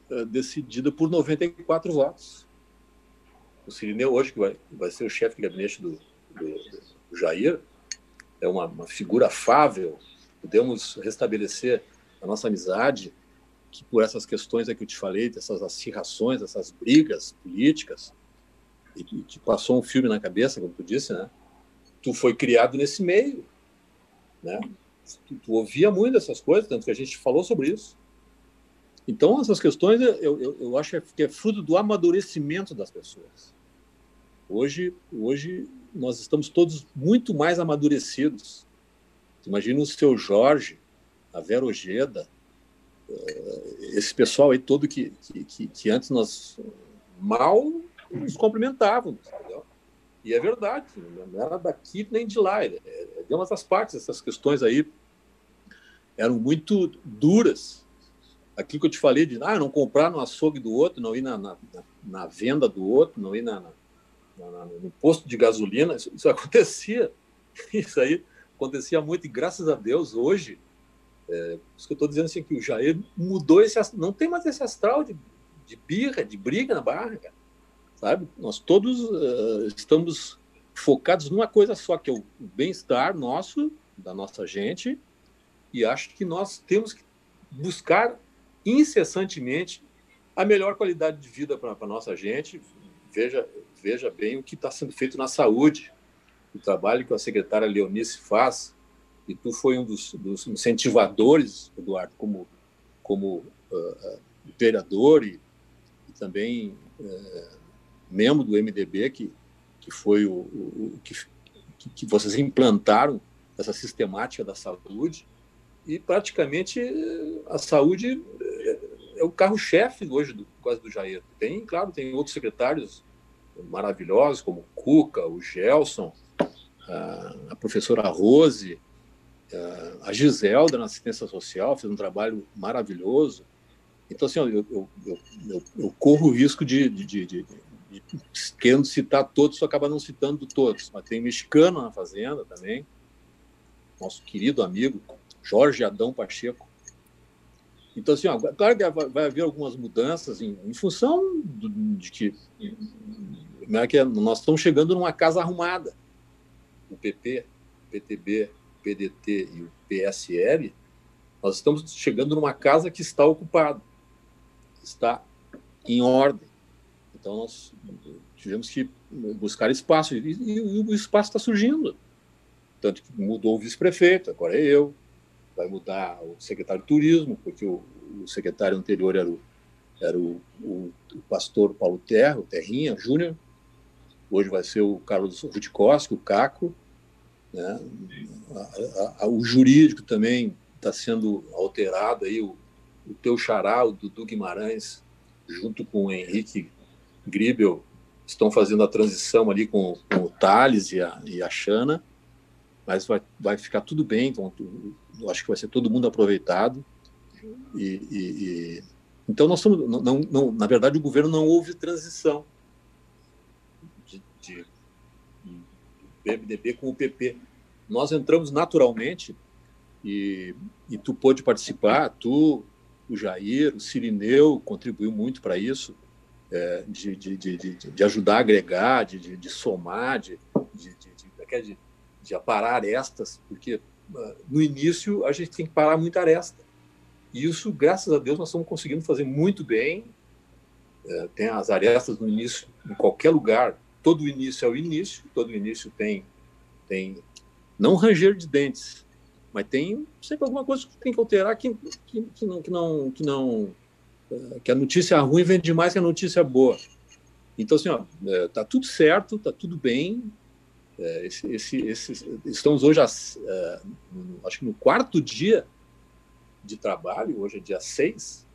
uh, decidida por 94 votos. O Sirineu, hoje, que vai, vai ser o chefe de gabinete do, do, do Jair, é uma, uma figura afável, podemos restabelecer a nossa amizade, que por essas questões que eu te falei, dessas acirrações, essas brigas políticas, e que passou um filme na cabeça, como tu disse, né? Tu foi criado nesse meio, né? Tu, tu ouvia muito essas coisas, tanto que a gente falou sobre isso. Então, essas questões, eu, eu, eu acho que é fruto do amadurecimento das pessoas. Hoje, hoje nós estamos todos muito mais amadurecidos. Imagina o seu Jorge, a Vera Ojeda, esse pessoal aí todo que, que, que antes nós mal nos cumprimentavam, entendeu? E é verdade, não era daqui nem de lá, é, é de umas das partes, essas questões aí eram muito duras. Aquilo que eu te falei de ah, não comprar no açougue do outro, não ir na, na, na venda do outro, não ir na, na, no posto de gasolina, isso, isso acontecia. Isso aí acontecia muito, e graças a Deus, hoje, é, isso que eu estou dizendo assim, que o Jair mudou esse não tem mais esse astral de, de birra, de briga na barra, cara. Sabe? Nós todos uh, estamos focados numa coisa só, que é o bem-estar nosso, da nossa gente, e acho que nós temos que buscar incessantemente a melhor qualidade de vida para a nossa gente. Veja, veja bem o que está sendo feito na saúde, o trabalho que a secretária Leonice faz, e tu foi um dos, dos incentivadores, Eduardo, como, como uh, vereador e, e também uh, membro do MDB, que, que foi o, o, o que, que vocês implantaram essa sistemática da saúde, e praticamente a saúde é o carro-chefe hoje do quase do Jair. Tem, claro, tem outros secretários maravilhosos, como o Cuca, o Gelson, a professora Rose, a Giselda na assistência social, fez um trabalho maravilhoso. Então, assim, eu, eu, eu, eu corro o risco de, de, de, de, querendo citar todos, só acaba não citando todos. Mas tem mexicano na Fazenda também, nosso querido amigo Jorge Adão Pacheco, então, assim, ó, claro que vai haver algumas mudanças em, em função de que, é que é, nós estamos chegando numa casa arrumada. O PP, PTB, PDT e o PSL, nós estamos chegando numa casa que está ocupada, está em ordem. Então, nós tivemos que buscar espaço, e, e o espaço está surgindo. Tanto que mudou o vice-prefeito, agora é eu, vai mudar o secretário de turismo, porque o, o secretário anterior era o, era o, o, o pastor Paulo Terra, o Terrinha Júnior, hoje vai ser o Carlos Rudikoski, o Caco, né? A, a, o jurídico também está sendo alterado aí, o, o teu xará, o Dudu Guimarães, junto com o Henrique Gribel, estão fazendo a transição ali com, com o Thales e a, e a Xana, mas vai, vai ficar tudo bem, então, acho que vai ser todo mundo aproveitado. E, e, e... então nós estamos, não, não, na verdade, o governo não houve transição de, de, de PMDB com o PP. Nós entramos naturalmente e, e tu pôde participar, tu, o Jair, o Sirineu contribuiu muito para isso, é, de, de, de, de, ajudar a agregar, de, de, somar, de, de, de, de, aparar arestas, porque no início a gente tem que parar muita aresta. E isso, graças a Deus, nós estamos conseguindo fazer muito bem. É, tem as arestas no início, em qualquer lugar. Todo início é o início, todo início tem, tem não ranger de dentes, mas tem sempre alguma coisa que tem que alterar que, que, que não, que, não, que, não, é, que a notícia ruim vende mais que a notícia boa. Então, assim, ó, é, tá tudo certo, tá tudo bem, esse, esse, esse, estamos hoje, é, acho que no quarto dia de trabalho, hoje é dia 6.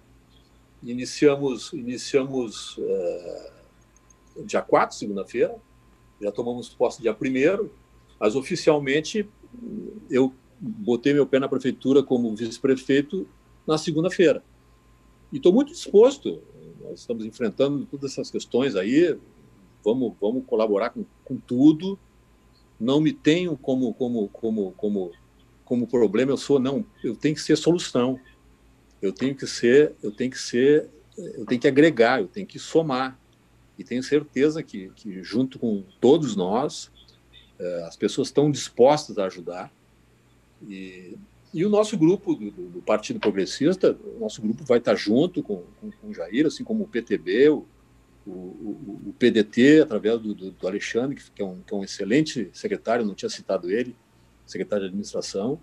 Iniciamos, iniciamos é, dia 4, segunda-feira, já tomamos posse dia 1, mas oficialmente eu botei meu pé na prefeitura como vice-prefeito na segunda-feira. E estou muito disposto, nós estamos enfrentando todas essas questões aí, vamos, vamos colaborar com, com tudo não me tenho como como como como como problema eu sou não. Eu tenho que ser solução. Eu tenho que ser eu tenho que ser eu tenho que agregar eu tenho que somar. E tenho certeza que, que junto com todos nós eh, as pessoas estão dispostas a ajudar. E, e o nosso grupo do, do, Partido Progressista o nosso grupo vai estar junto com, com, com o Jair assim como o PTB o, o, o, o PDT, através do, do, do Alexandre, que é, um, que é, um, excelente secretário, não tinha citado ele, secretário de administração,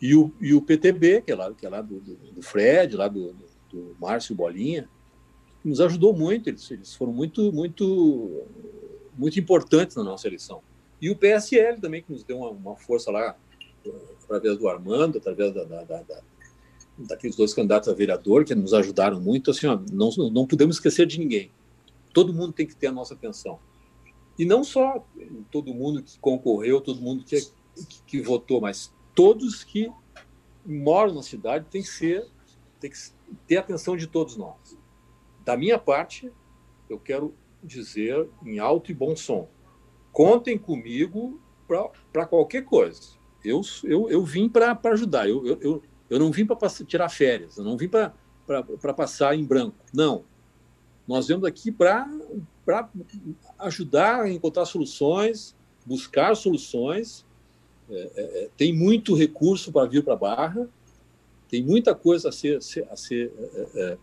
e o, e o PTB, que é lá, que é lá do, do Fred, lá do, do Márcio Bolinha, que nos ajudou muito, eles, eles foram muito, muito, muito importantes na nossa eleição. E o PSL também, que nos deu uma, uma força lá, através do Armando, através da, da, da daqueles dois candidatos a vereador que nos ajudaram muito, assim, ó, não, não podemos esquecer de ninguém. Todo mundo tem que ter a nossa atenção. E não só todo mundo que concorreu, todo mundo que, que, que votou, mas todos que moram na cidade tem que ser, tem que ter a atenção de todos nós. Da minha parte, eu quero dizer em alto e bom som: contem comigo para qualquer coisa. Eu, eu, eu vim para ajudar. Eu, eu não vim para tirar férias, eu não vim para passar em branco. Não. Nós viemos aqui para ajudar a encontrar soluções, buscar soluções. É, é, é tem muito recurso para vir para a Barra, tem muita coisa a ser, a ser é, é,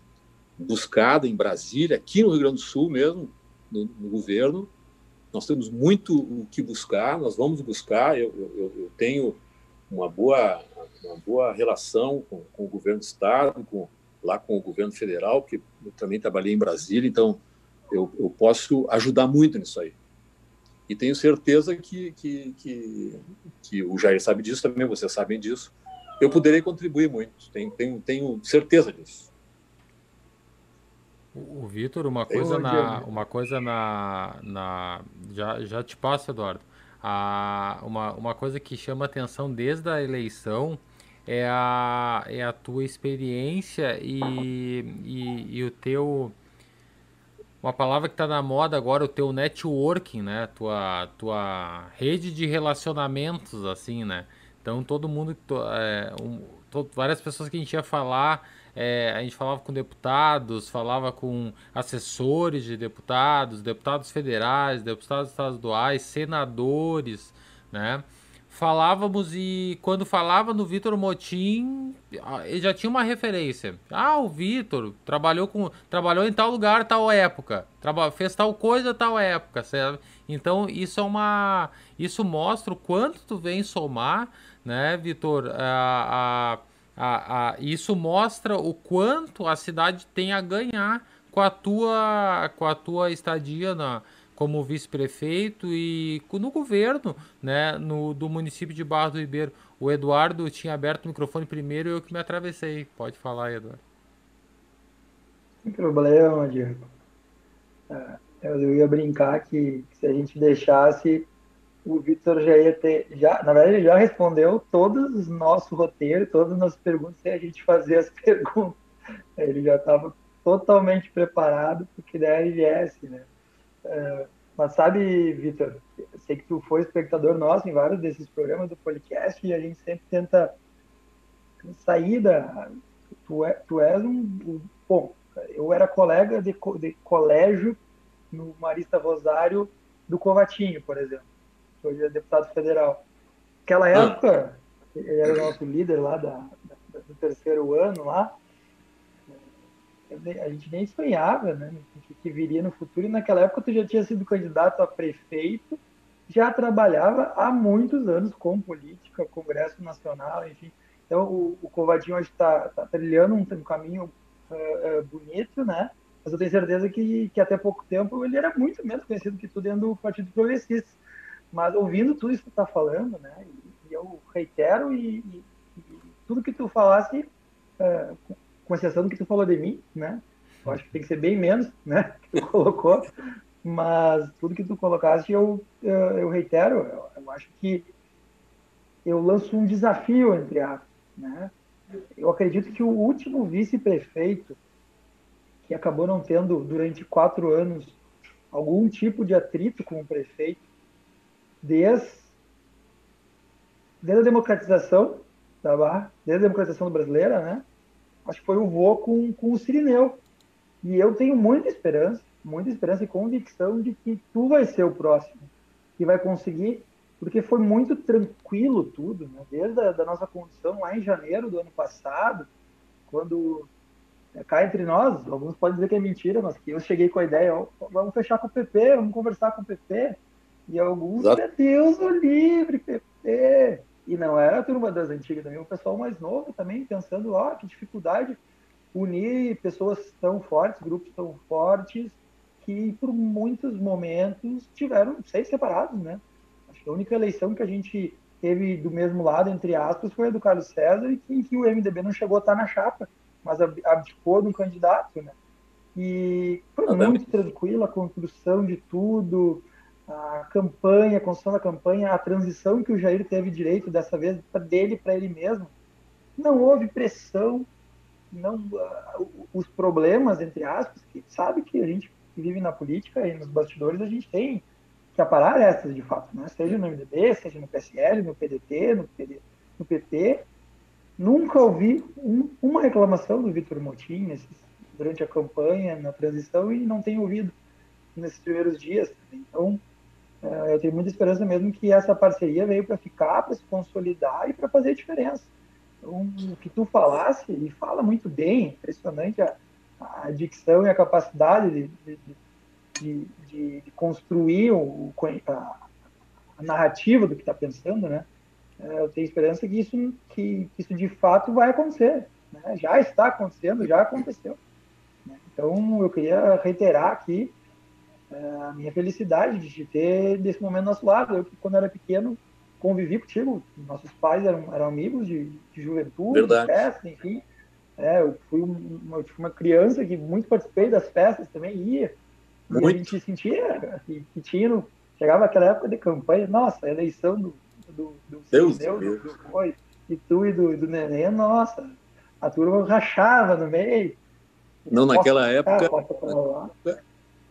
buscada em Brasília, aqui no Rio Grande do Sul mesmo, no, no governo. Nós temos muito o que buscar, nós vamos buscar. Eu, eu, eu tenho uma boa, uma boa relação com, com, o governo do Estado, com, lá com o governo federal, que eu também trabalhei em Brasília, então eu, eu posso ajudar muito nisso aí. E tenho certeza que, que, que, que, o Jair sabe disso também, vocês sabem disso. Eu poderei contribuir muito, tenho, tenho, tenho certeza disso. O Vitor, uma coisa na, uma coisa na, na já, já te passo, Eduardo. A, uma, uma coisa que chama atenção desde a eleição é a, é a tua experiência e, e, e o teu uma palavra que está na moda agora, o teu networking, né? Tua, tua rede de relacionamentos, assim, né? Então todo mundo, é, um, várias pessoas que a gente ia falar, é, a gente falava com deputados, falava com assessores de deputados, deputados federais, deputados estaduais, senadores, né? falávamos e quando falava no Vitor Motim, ele já tinha uma referência. Ah, o Vitor trabalhou com trabalhou em tal lugar, tal época, traba, fez tal coisa, tal época, certo? Então isso é uma isso mostra o quanto tu vem somar, né, Vitor? A, a, a, a, isso mostra o quanto a cidade tem a ganhar com a tua com a tua estadia na como vice-prefeito e no governo né, no, do município de Barra do Ribeiro. O Eduardo tinha aberto o microfone primeiro e eu que me atravessei. Pode falar, Eduardo. Sem problema, Diego. É, eu ia brincar que, que se a gente deixasse, o Vitor já ia ter. Já, na verdade, já respondeu todos os nossos roteiros, todas as nossas perguntas, sem a gente fazer as perguntas. Ele já estava totalmente preparado porque da RGS, né? É, mas sabe, Vitor, sei que tu foi espectador nosso em vários desses programas do podcast e a gente sempre tenta sair da. Tu, é, tu és um, um. Bom, eu era colega de, de colégio no Marista Rosário do Covatinho, por exemplo, que hoje é deputado federal. Naquela ah. época, ele era o nosso líder lá da, da, do terceiro ano lá, a gente nem sonhava né, o que, viria no futuro. E naquela época tu já tinha sido candidato a prefeito, já trabalhava há muitos anos com política, Congresso Nacional, enfim. Então o, o Covadinho hoje está tá trilhando um, um caminho uh, uh, bonito, né? Mas eu tenho certeza que, que até pouco tempo ele era muito menos conhecido que tu dentro do Partido Progressista. Mas ouvindo tudo isso que tu está falando, né? E, eu reitero e, e, e, tudo que tu falasse uh, com exceção do que tu falou de mim, né? Eu acho que tem que ser bem menos, né? Que tu colocou, mas tudo que tu colocaste eu, eu, eu reitero. Eu, eu, acho que eu lanço um desafio entre aspas, né? Eu acredito que o último vice-prefeito que acabou não tendo durante quatro anos algum tipo de atrito com o prefeito, desde, desde a democratização da Barra, desde a democratização brasileira, né? acho que foi o voo com, com o Sirineu. E eu tenho muita esperança, muita esperança e convicção de que tu vai ser o próximo, que vai conseguir, porque foi muito tranquilo tudo, né? desde a da nossa condição lá em janeiro do ano passado, quando é, cá entre nós, alguns podem dizer que é mentira, mas que eu cheguei com a ideia, ó, vamos fechar com o PP, vamos conversar com o PP, e alguns, Exato. meu Deus, o livre, PP, e não era a turma das antigas também, o pessoal mais novo também, pensando, ó, oh, que dificuldade unir pessoas tão fortes, grupos tão fortes, que por muitos momentos tiveram seis separados, né? Acho que a única eleição que a gente teve do mesmo lado, entre aspas, foi a do Carlos César, e em que o MDB não chegou a estar na chapa, mas abdicou do candidato, né? E foi muito tranquila a construção de tudo, a campanha, a construção da campanha, a transição que o Jair teve direito dessa vez dele para ele mesmo, não houve pressão, não uh, os problemas entre aspas, que sabe que a gente vive na política e nos bastidores a gente tem que aparar essas de fato, né? Seja no MDB, seja no PSL, no PDT, no, PD, no PT, nunca ouvi um, uma reclamação do Vitor Motim durante a campanha, na transição e não tenho ouvido nesses primeiros dias. Então eu tenho muita esperança mesmo que essa parceria veio para ficar, para se consolidar e para fazer diferença. Então, o que tu falasse, e fala muito bem, impressionante a, a, dicção e a capacidade de, de, de, de construir o, a, a, narrativa do que está pensando, né? É, eu tenho esperança que isso, que, que, isso de fato vai acontecer. Né? Já está acontecendo, já aconteceu. Né? Então, eu queria reiterar aqui é, a minha felicidade de ter desse momento nosso lado. Eu, quando era pequeno, convivi contigo. Nossos pais eram, eram amigos de, de juventude, Verdade. de festa, enfim. É, eu fui uma, uma criança que muito participei das festas também, ia. Muito. E a gente sentia que, que tinha, no, chegava aquela época de campanha, nossa, a eleição do, do, do Deus, Deus, Deus. do, do e tu e do, do Neném, nossa, a turma rachava no meio. Não, naquela época,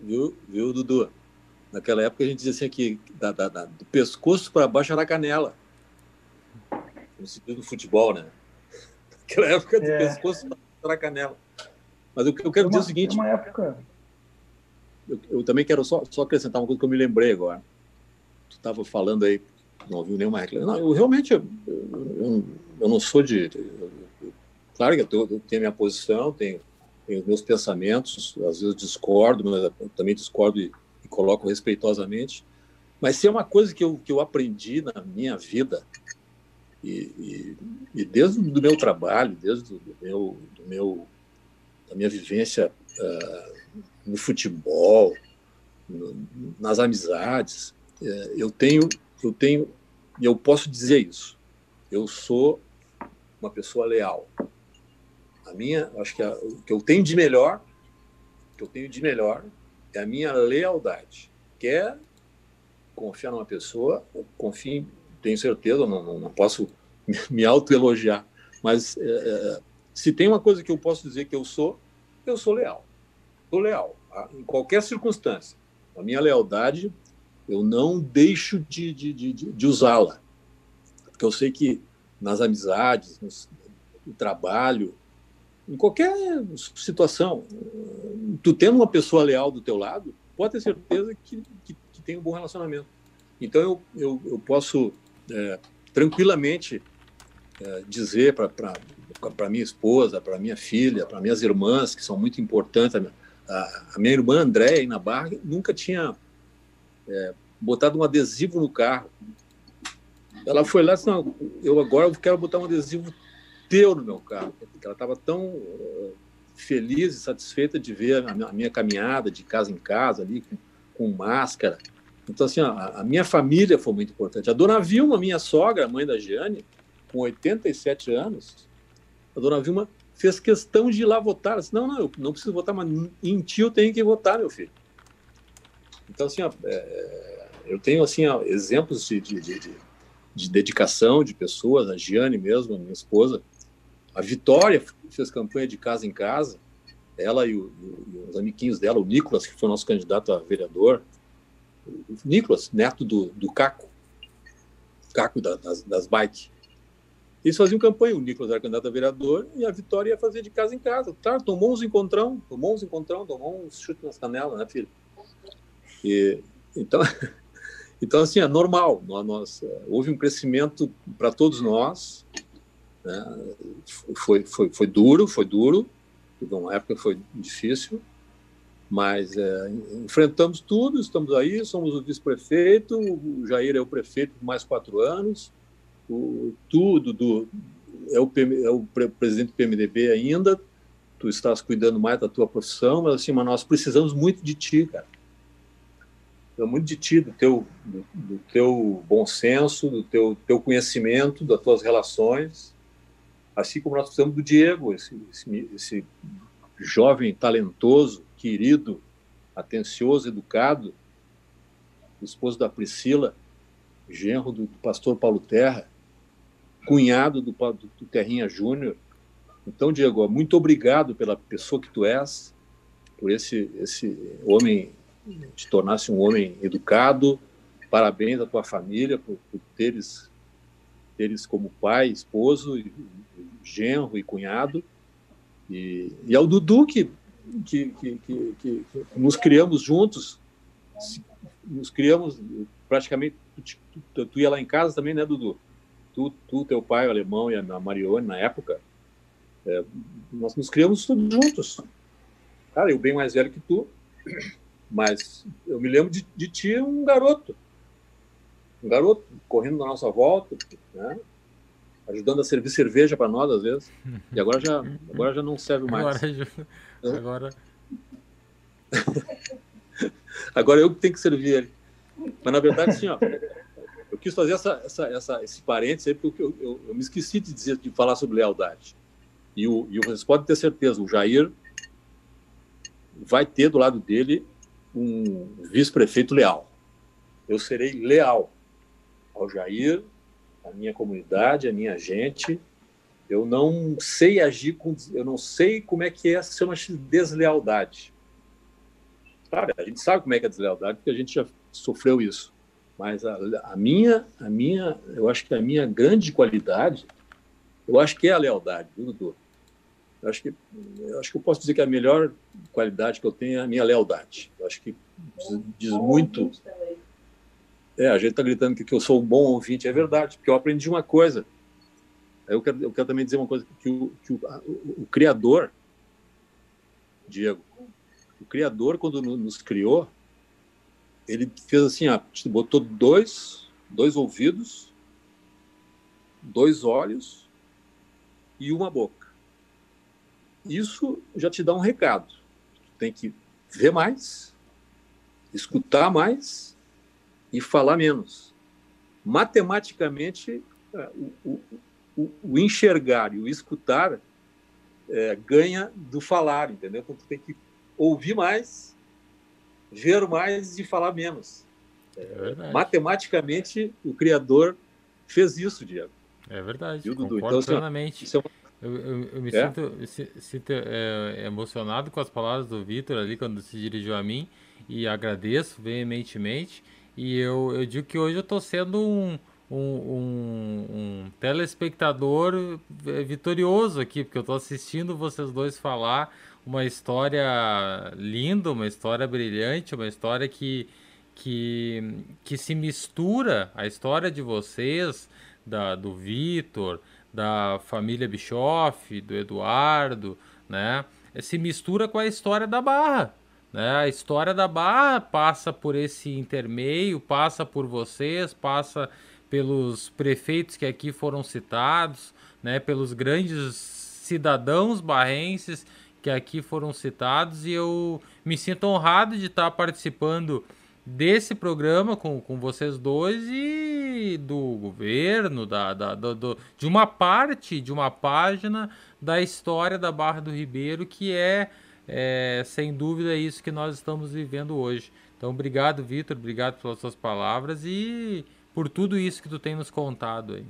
viu, viu, Dudu? Naquela época a gente dizia assim que da, da, da, do pescoço para baixo era canela. No sentido do futebol, né? Naquela época do é. pescoço para canela. Mas o que eu quero uma, dizer é o seguinte. Uma época. Eu, eu, também quero só, só acrescentar uma coisa que eu me lembrei agora. Tu estava falando aí, não ouviu nenhuma reclamação. Não, eu realmente eu, eu, eu não sou de. claro que eu, tenho, eu tenho a minha posição, tenho, os meus pensamentos, às vezes discordo, mas também discordo e e coloco respeitosamente. Mas se é uma coisa que eu, que eu aprendi na minha vida, e, e, e desde o meu trabalho, desde do meu, do meu, da minha vivência uh, no futebol, no, nas amizades, uh, eu tenho, eu tenho, e eu posso dizer isso, eu sou uma pessoa leal. A minha, acho que a, o que eu tenho de melhor, que eu tenho de melhor é a minha lealdade. Quer confiar numa pessoa, confie, tenho certeza, não, não, não posso me autoelogiar, mas é, é, se tem uma coisa que eu posso dizer que eu sou, eu sou leal. Sou leal, em qualquer circunstância. A minha lealdade, eu não deixo de, de, de, de usá-la. Porque eu sei que nas amizades, no trabalho, em qualquer situação, tu tendo uma pessoa leal do teu lado, pode ter certeza que, que, que tem um bom relacionamento. Então eu, eu, eu posso é, tranquilamente é, dizer para minha esposa, para minha filha, para minhas irmãs, que são muito importantes, a, a minha irmã Andréia, na barra, nunca tinha é, botado um adesivo no carro. Ela foi lá e disse, não, eu agora quero botar um adesivo teu no meu carro. Ela estava tão uh, feliz e satisfeita de ver a minha caminhada de casa em casa ali, com, com máscara. Então, assim, a, a, minha família foi muito importante. A dona Vilma, minha sogra, mãe da Giane, com 87 anos, a dona Vilma fez questão de ir lá votar. Disse, não, não, eu não preciso votar, mas em ti eu tenho que votar, meu filho. Então, assim, ó, é, eu tenho, assim, ó, exemplos de, de, de, de, dedicação de pessoas, a Giane mesmo, a minha esposa, a Vitória fez campanha de casa em casa, ela e, o, e os amiguinhos dela, o Nicolas, que foi nosso candidato a vereador, o Nicolas, neto do, do Caco, Caco da, das, das bikes. Eles faziam campanha, o Nicolas era candidato a vereador e a Vitória ia fazer de casa em casa. Claro, tomou uns encontrão, tomou uns encontrão, tomou uns chutes nas canelas, né, filho? E, então, então, assim, é normal. Nós, houve um crescimento para todos nós, né? Foi, foi, foi duro, foi duro, teve uma época foi difícil, mas é, enfrentamos tudo, estamos aí, somos o vice-prefeito, o Jair é o prefeito por mais quatro anos, o, tudo do, é, o, é o presidente do PMDB ainda, tu estás cuidando mais da tua profissão, mas assim, mas nós precisamos muito de ti, cara. Precisamos muito de ti, do teu, do, do teu bom senso, do teu, teu conhecimento, das tuas relações, assim como nós precisamos do Diego, esse, esse, esse jovem talentoso, querido, atencioso, educado, esposo da Priscila, genro do, do pastor Paulo Terra, cunhado do, do, do Terrinha Júnior. Então, Diego, muito obrigado pela pessoa que tu és, por esse, esse homem, te tornasse um homem educado. Parabéns à tua família por, por teres, teres como pai, esposo e, genro e cunhado, e, e ao Dudu, que, que, que, que, que nos criamos juntos, nos criamos praticamente. Tu, tu, tu, ia lá em casa também, né, Dudu? Tu, tu teu pai, o alemão e a Marione, na época, é, nós nos criamos todos juntos. Cara, eu bem mais velho que tu, mas eu me lembro de, de ti um garoto. Um garoto correndo na nossa volta, né? Ajudando a servir cerveja para nós às vezes. E agora já, agora já não serve mais. Agora. agora... agora eu que tenho que servir ele. Mas na verdade, assim, ó, eu quis fazer essa, essa, essa, esse parênteses aí porque eu, eu, eu, me esqueci de dizer, de falar sobre lealdade. E, o, e vocês podem ter certeza, o Jair vai ter do lado dele um vice-prefeito leal. Eu serei leal ao Jair, à minha comunidade, à minha gente. Eu não sei agir com, eu não sei como é que é ser uma deslealdade. Claro, a gente sabe como é que é a deslealdade porque a gente já sofreu isso. Mas a, a minha, a minha, eu acho que a minha grande qualidade, eu acho que é a lealdade, viu, Dudu? Eu acho que eu acho que eu posso dizer que a melhor qualidade que eu tenho é a minha lealdade. Eu acho que diz, diz muito. É, a gente está gritando que, que eu sou um bom ouvinte, é verdade, porque eu aprendi uma coisa. Eu quero, eu quero também dizer uma coisa que o, que o, o, o criador, Diego, o criador quando nos criou, ele fez assim, ó, botou dois, dois ouvidos, dois olhos e uma boca isso já te dá um recado. Tu tem que ver mais, escutar mais e falar menos. Matematicamente, é, o, o, o enxergar e o escutar é, ganha do falar, entendeu? Então, tu tem que ouvir mais, ver mais e falar menos. É matematicamente, o Criador fez isso, Diego. É verdade. Viu, Dudu? Então, assim, plenamente. Isso é uma eu, eu, eu me é? sinto, sinto é, emocionado com as palavras do Vitor ali quando se dirigiu a mim e agradeço veementemente. E eu, eu digo que hoje eu estou sendo um, um, um, um, telespectador é, vitorioso aqui, porque eu estou assistindo vocês dois falar uma história linda, uma história brilhante, uma história que, que, que se mistura a história de vocês, da, do Vitor, da família Bischoff, do Eduardo, né? Se mistura com a história da Barra. Né? A história da Barra passa por esse intermeio, passa por vocês, passa pelos prefeitos que aqui foram citados, né? pelos grandes cidadãos barrenses que aqui foram citados, e eu me sinto honrado de estar participando desse programa com, com vocês dois e do governo, da, da do, de uma parte, de uma página da história da Barra do Ribeiro, que é, é sem dúvida isso que nós estamos vivendo hoje. Então, obrigado, Vitor, obrigado pelas suas palavras e por tudo isso que tu tem nos contado aí.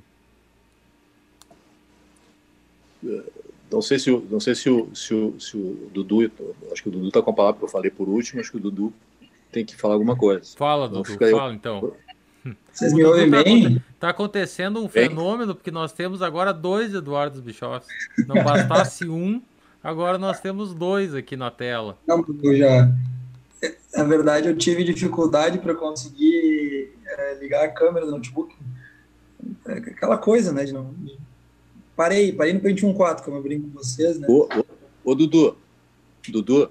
Não sei se, não sei se o, se o, se o Dudu, acho que o Dudu está com a palavra que eu falei por último, acho que o Dudu tem que falar alguma coisa. Fala, Dudu, fala eu... então. Vocês me ouvem tá bem? Está acontecendo um bem? fenômeno, porque nós temos agora dois Eduardo Bischoff. Não bastasse um, agora nós temos dois aqui na tela. Não, eu já. Na verdade, eu tive dificuldade para conseguir é, ligar a câmera do notebook. É aquela coisa, né? De não... Parei, parei no Pentium 4, como eu brinco com vocês, né? Ô, ô, ô Dudu, Dudu,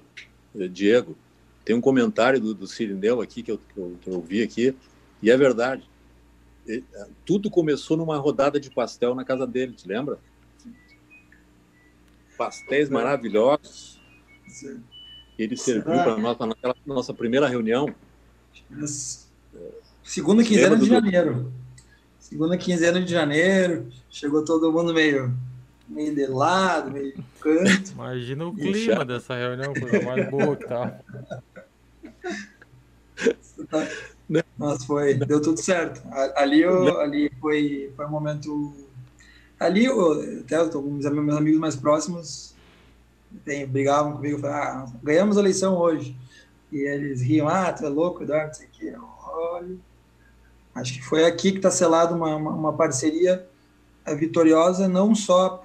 Diego, tem um comentário do, do Cirineu aqui que eu, que eu, que eu vi aqui, e é verdade. É, tudo começou numa rodada de pastel na casa dele, te lembra? Pastéis maravilhosos. Ele serviu para nós naquela nossa primeira reunião. Segunda quinzena de janeiro. Segunda quinzena de janeiro. Chegou todo mundo meio meio de lado, meio canto. Imagina o clima dessa reunião, coisa mais boa que tá. Mas foi, deu tudo certo. Ali, eu, ali foi, foi um momento. Ali, eu, até alguns meus amigos mais próximos tem, brigavam comigo, falavam, ah, ganhamos a eleição hoje. E eles riam, ah, tu é louco, Eduardo, isso aqui. Olha. Acho que foi aqui que está selado uma, uma, uma, parceria vitoriosa, não só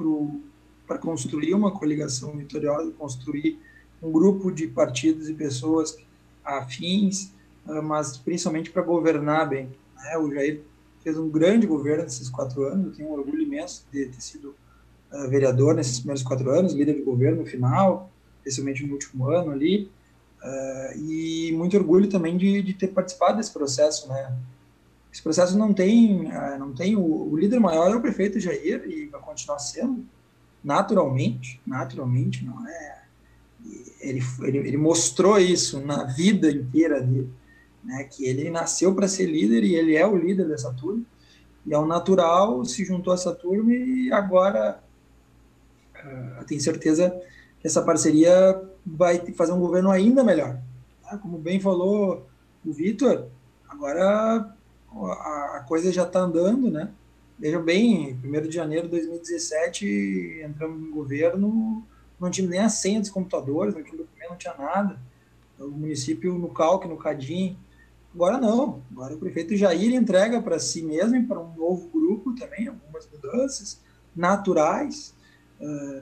para construir uma coligação vitoriosa, construir um grupo de partidos e pessoas afins, ah, mas principalmente para governar bem. Né? O Jair fez um grande governo nesses quatro anos, eu tenho um orgulho imenso de ter sido uh, vereador nesses primeiros quatro anos, líder de governo no final, especialmente no último ano ali, uh, e muito orgulho também de, de, ter participado desse processo, né? Esse processo não tem, uh, não tem o, o, líder maior é o prefeito Jair e vai continuar sendo, naturalmente, naturalmente, não é? Ele, ele, ele mostrou isso na vida inteira dele, né? Que ele nasceu para ser líder e ele é o líder dessa turma. E ao natural se juntou a essa turma e agora uh, tenho certeza que essa parceria vai fazer um governo ainda melhor. Tá? Como bem falou o Vitor, agora a, a, coisa já está andando, né? Veja bem, 1 de janeiro de 2017 entramos no governo, não tinha nem a senha dos computadores, naquele documento não tinha nada. O município no Calque, no Cadim. Agora não, agora o prefeito Jair entrega para si mesmo e para um novo grupo também, algumas mudanças naturais. Uh,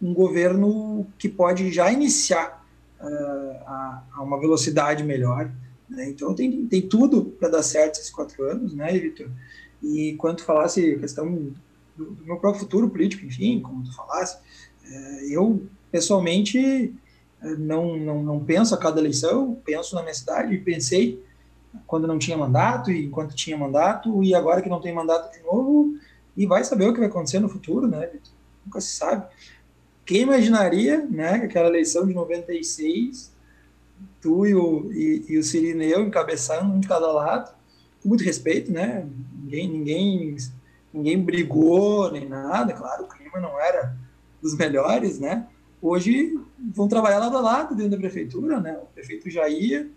um governo que pode já iniciar uh, a, a, uma velocidade melhor. Né? Então, tem, tem tudo para dar certo esses quatro anos, né, Vitor? E quando falasse questão do, do, meu próprio futuro político, enfim, como tu falasse, uh, eu, pessoalmente, não, não, não penso a cada eleição, penso na minha cidade e pensei quando não tinha mandato e enquanto tinha mandato e agora que não tem mandato de novo e vai saber o que vai acontecer no futuro, né? Nunca se sabe. Quem imaginaria, né, que aquela eleição de 96, tu e o, e, e o Cirineu encabeçando um de cada lado, com muito respeito, né? Ninguém, ninguém, ninguém brigou nem nada, claro, o clima não era dos melhores, né? Hoje vão trabalhar lado a lado dentro da prefeitura, né? O prefeito Jair,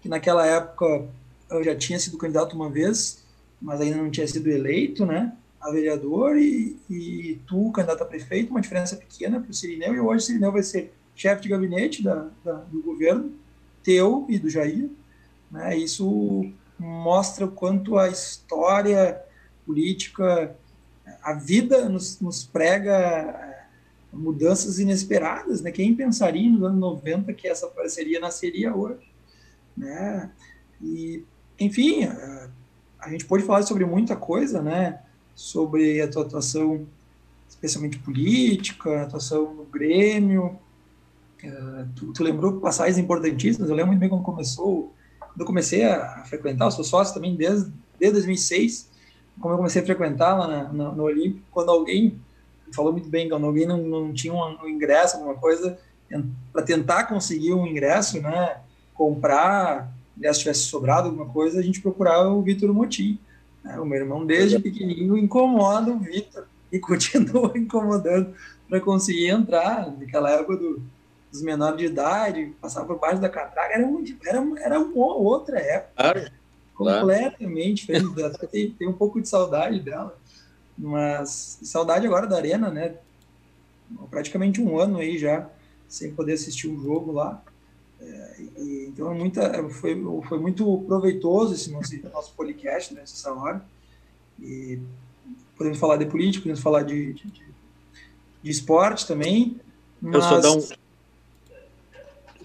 que naquela época eu já tinha sido candidato uma vez, mas ainda não tinha sido eleito, né? a vereador e, e tu, candidato a prefeito, uma diferença pequena para o Sirineu, e hoje o Sirineu vai ser chefe de gabinete da, da, do governo, teu e do Jair. Né? Isso mostra o quanto a história política, a vida nos, nos prega mudanças inesperadas. Né? Quem pensaria nos anos 90 que essa parceria nasceria hoje? Né? E, enfim, a, eh, a gente pode falar sobre muita coisa, né? sobre a tua atuação, especialmente política, atuação no Grêmio. Uh, tu, tu, lembrou passagens importantíssimas. Eu lembro muito bem quando começou, quando eu comecei a frequentar, eu sou sócio também desde, desde 2006, como eu comecei a frequentar lá na, no, no Olímpico, quando alguém falou muito bem, quando alguém não, não tinha um, um ingresso, alguma coisa, para tentar conseguir um ingresso, né, comprar, se tivesse sobrado alguma coisa, a gente procurava o Vitor Motim. Né? O meu irmão, desde pequenininho, incomoda o Vitor e continua incomodando para conseguir entrar. Naquela época do, dos menores de idade, passar por baixo da catraca, era, muito, era, era uma outra época. Claro. Completamente claro. diferente. Tem, tem um pouco de saudade dela. Mas saudade agora da Arena, né? Praticamente um ano aí já, sem poder assistir um jogo lá. É, e, então, é muita, foi, foi muito proveitoso esse nosso, nosso podcast nessa hora. E podemos falar de política, podemos falar de, de, de esporte também. Mas... Eu só dar um.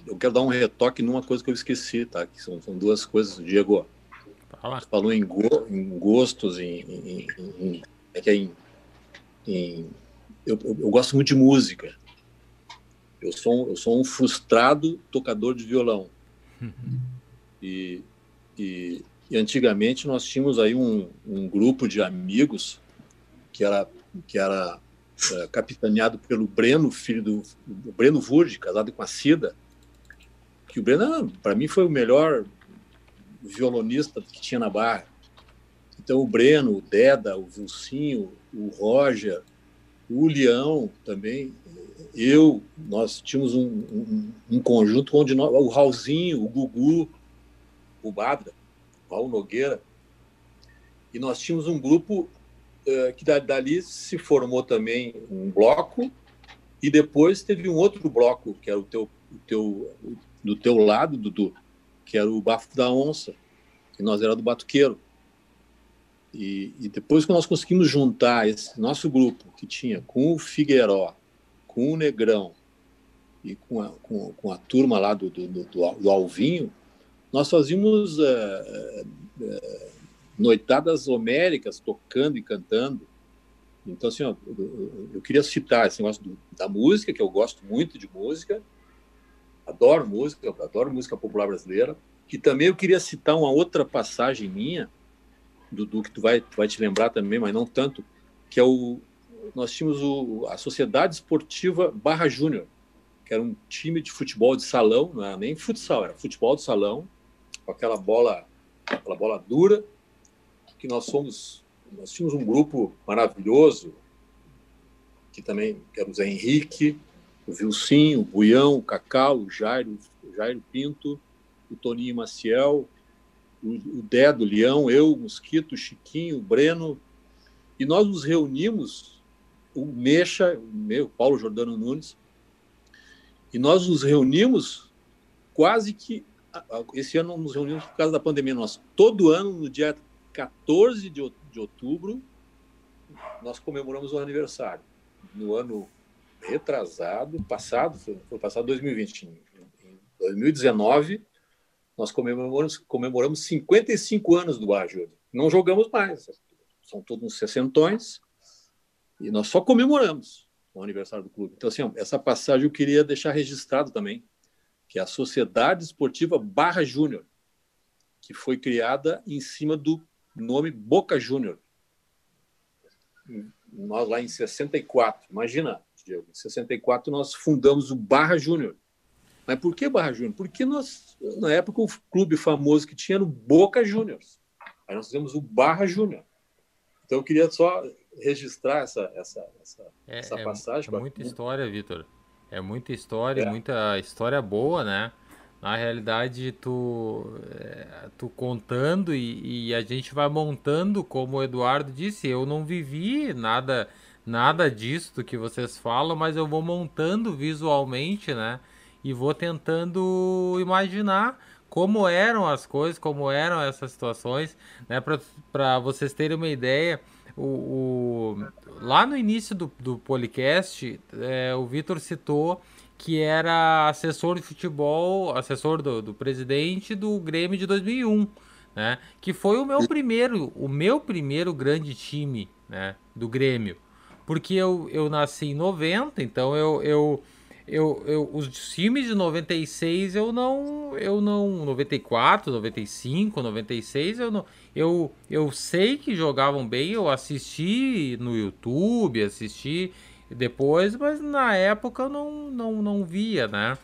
Eu quero dar um retoque numa coisa que eu esqueci, tá? Que são, são duas coisas. Diego, Fala. falou em, go, em gostos, em, em, em, é que é em, em eu, eu, eu, gosto muito de música. Eu sou, eu sou um frustrado tocador de violão. E, e, e, antigamente nós tínhamos aí um, um, grupo de amigos que era, que era é, capitaneado pelo Breno, filho do, do Breno Vurge, casado com a Cida. Que o Breno, para mim, foi o melhor violonista que tinha na Barra. Então, o Breno, o Deda, o Vilcinho, o Roger, o Leão também, eu, nós tínhamos um, um, um conjunto onde nós, o Raulzinho, o Gugu, o Badra, o Raul Nogueira, e nós tínhamos um grupo uh, que dali se formou também um bloco, e depois teve um outro bloco, que era o teu, o teu, do teu lado, Dudu, que era o Bafo da Onça, que nós era do Batuqueiro. E, e, depois que nós conseguimos juntar esse nosso grupo, que tinha com o Figueiró, com o Negrão e com a, com, com a turma lá do, do, do, do Alvinho, nós fazíamos é, é, noitadas homéricas, tocando e cantando. Então, assim, ó, eu queria citar esse negócio do, da música, que eu gosto muito de música, adoro música, adoro música popular brasileira, e também eu queria citar uma outra passagem minha, Dudu, que tu vai, tu vai te lembrar também, mas não tanto, que é o. Nós tínhamos o, a Sociedade Esportiva Barra Júnior, que era um time de futebol de salão, não era nem futsal, era futebol de salão, com aquela bola, aquela bola dura, que nós fomos, nós tínhamos um grupo maravilhoso, que também era o Zé Henrique, o Vilcinho, o Buião, o Cacau, o Jairo, o Jairo Pinto, o Toninho Maciel, o, Dé do Leão, eu, o Mosquito, o Chiquinho, o Breno, e nós nos reunimos, o Mexa, o meu, Paulo Jordano Nunes, e nós nos reunimos quase que. Esse ano nos reunimos por causa da pandemia. Nós, todo ano, no dia 14 de, de outubro, nós comemoramos o aniversário. No ano retrasado, passado, foi, foi passado 2020. Em 2019, nós comemoramos, comemoramos 55 anos do Júnior. Não jogamos mais, são todos uns sessentões, e nós só comemoramos o aniversário do clube. Então, assim, essa passagem eu queria deixar registrado também, que é a Sociedade Esportiva Barra Júnior, que foi criada em cima do nome Boca Júnior. Nós lá em 64, imagina, Diego, em 64 nós fundamos o Barra Júnior. Mas por que Barra Júnior? Porque nós, na época, o clube famoso que tinha era o Boca Juniors. Aí nós fizemos o Barra Júnior. Então eu queria só registrar essa, essa, essa, é, essa é passagem. É muita história, Vitor. É muita história, é. muita história boa, né? Na realidade, tu, é, tu contando e, e, a gente vai montando, como o Eduardo disse, eu não vivi nada nada disso que vocês falam, mas eu vou montando visualmente, né? E vou tentando imaginar como eram as coisas, como eram essas situações, né? Para vocês terem uma ideia, o, o, lá no início do, do podcast, é, o Vitor citou que era assessor de futebol, assessor do, do presidente do Grêmio de 2001, né? Que foi o meu primeiro, o meu primeiro grande time, né? Do Grêmio, porque eu, eu nasci em 90, então eu, eu eu, eu, os times de 96 eu não. Eu não. 94, 95, 96, eu não. Eu, eu sei que jogavam bem, eu assisti no YouTube, assisti depois, mas na época eu não, não, não via, né?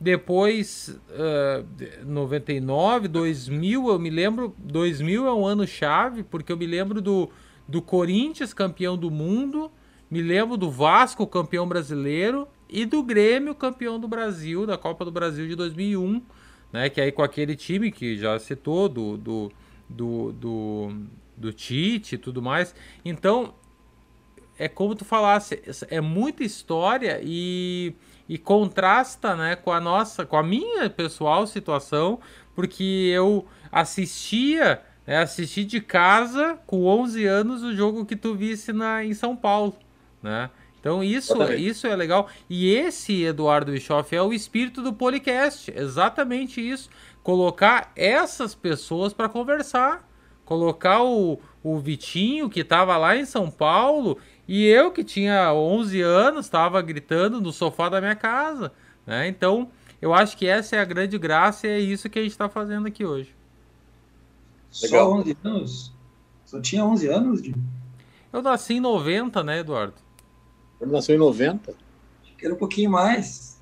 Depois, uh, 99, 2000, eu me lembro. 2000 é um ano chave, porque eu me lembro do, do Corinthians campeão do mundo, me lembro do Vasco campeão brasileiro e do Grêmio, campeão do Brasil, da Copa do Brasil de 2001, né? Que aí com aquele time que já citou, do, do, do, do, do Tite e tudo mais. Então, é como tu falasse, é muita história e, e contrasta né, com a nossa, com a minha pessoal situação, porque eu assistia, né, assisti de casa com 11 anos o jogo que tu visse na, em São Paulo, né? Então isso, isso é legal. E esse Eduardo Bischoff é o espírito do podcast. Exatamente isso. Colocar essas pessoas para conversar. Colocar o, o Vitinho, que estava lá em São Paulo, e eu, que tinha 11 anos, estava gritando no sofá da minha casa. Né? Então, eu acho que essa é a grande graça e é isso que a gente está fazendo aqui hoje. Legal. Só 11 anos? Só tinha 11 anos? De... Eu nasci em 90, né, Eduardo? Ele nasceu em 90. Acho que era um pouquinho mais.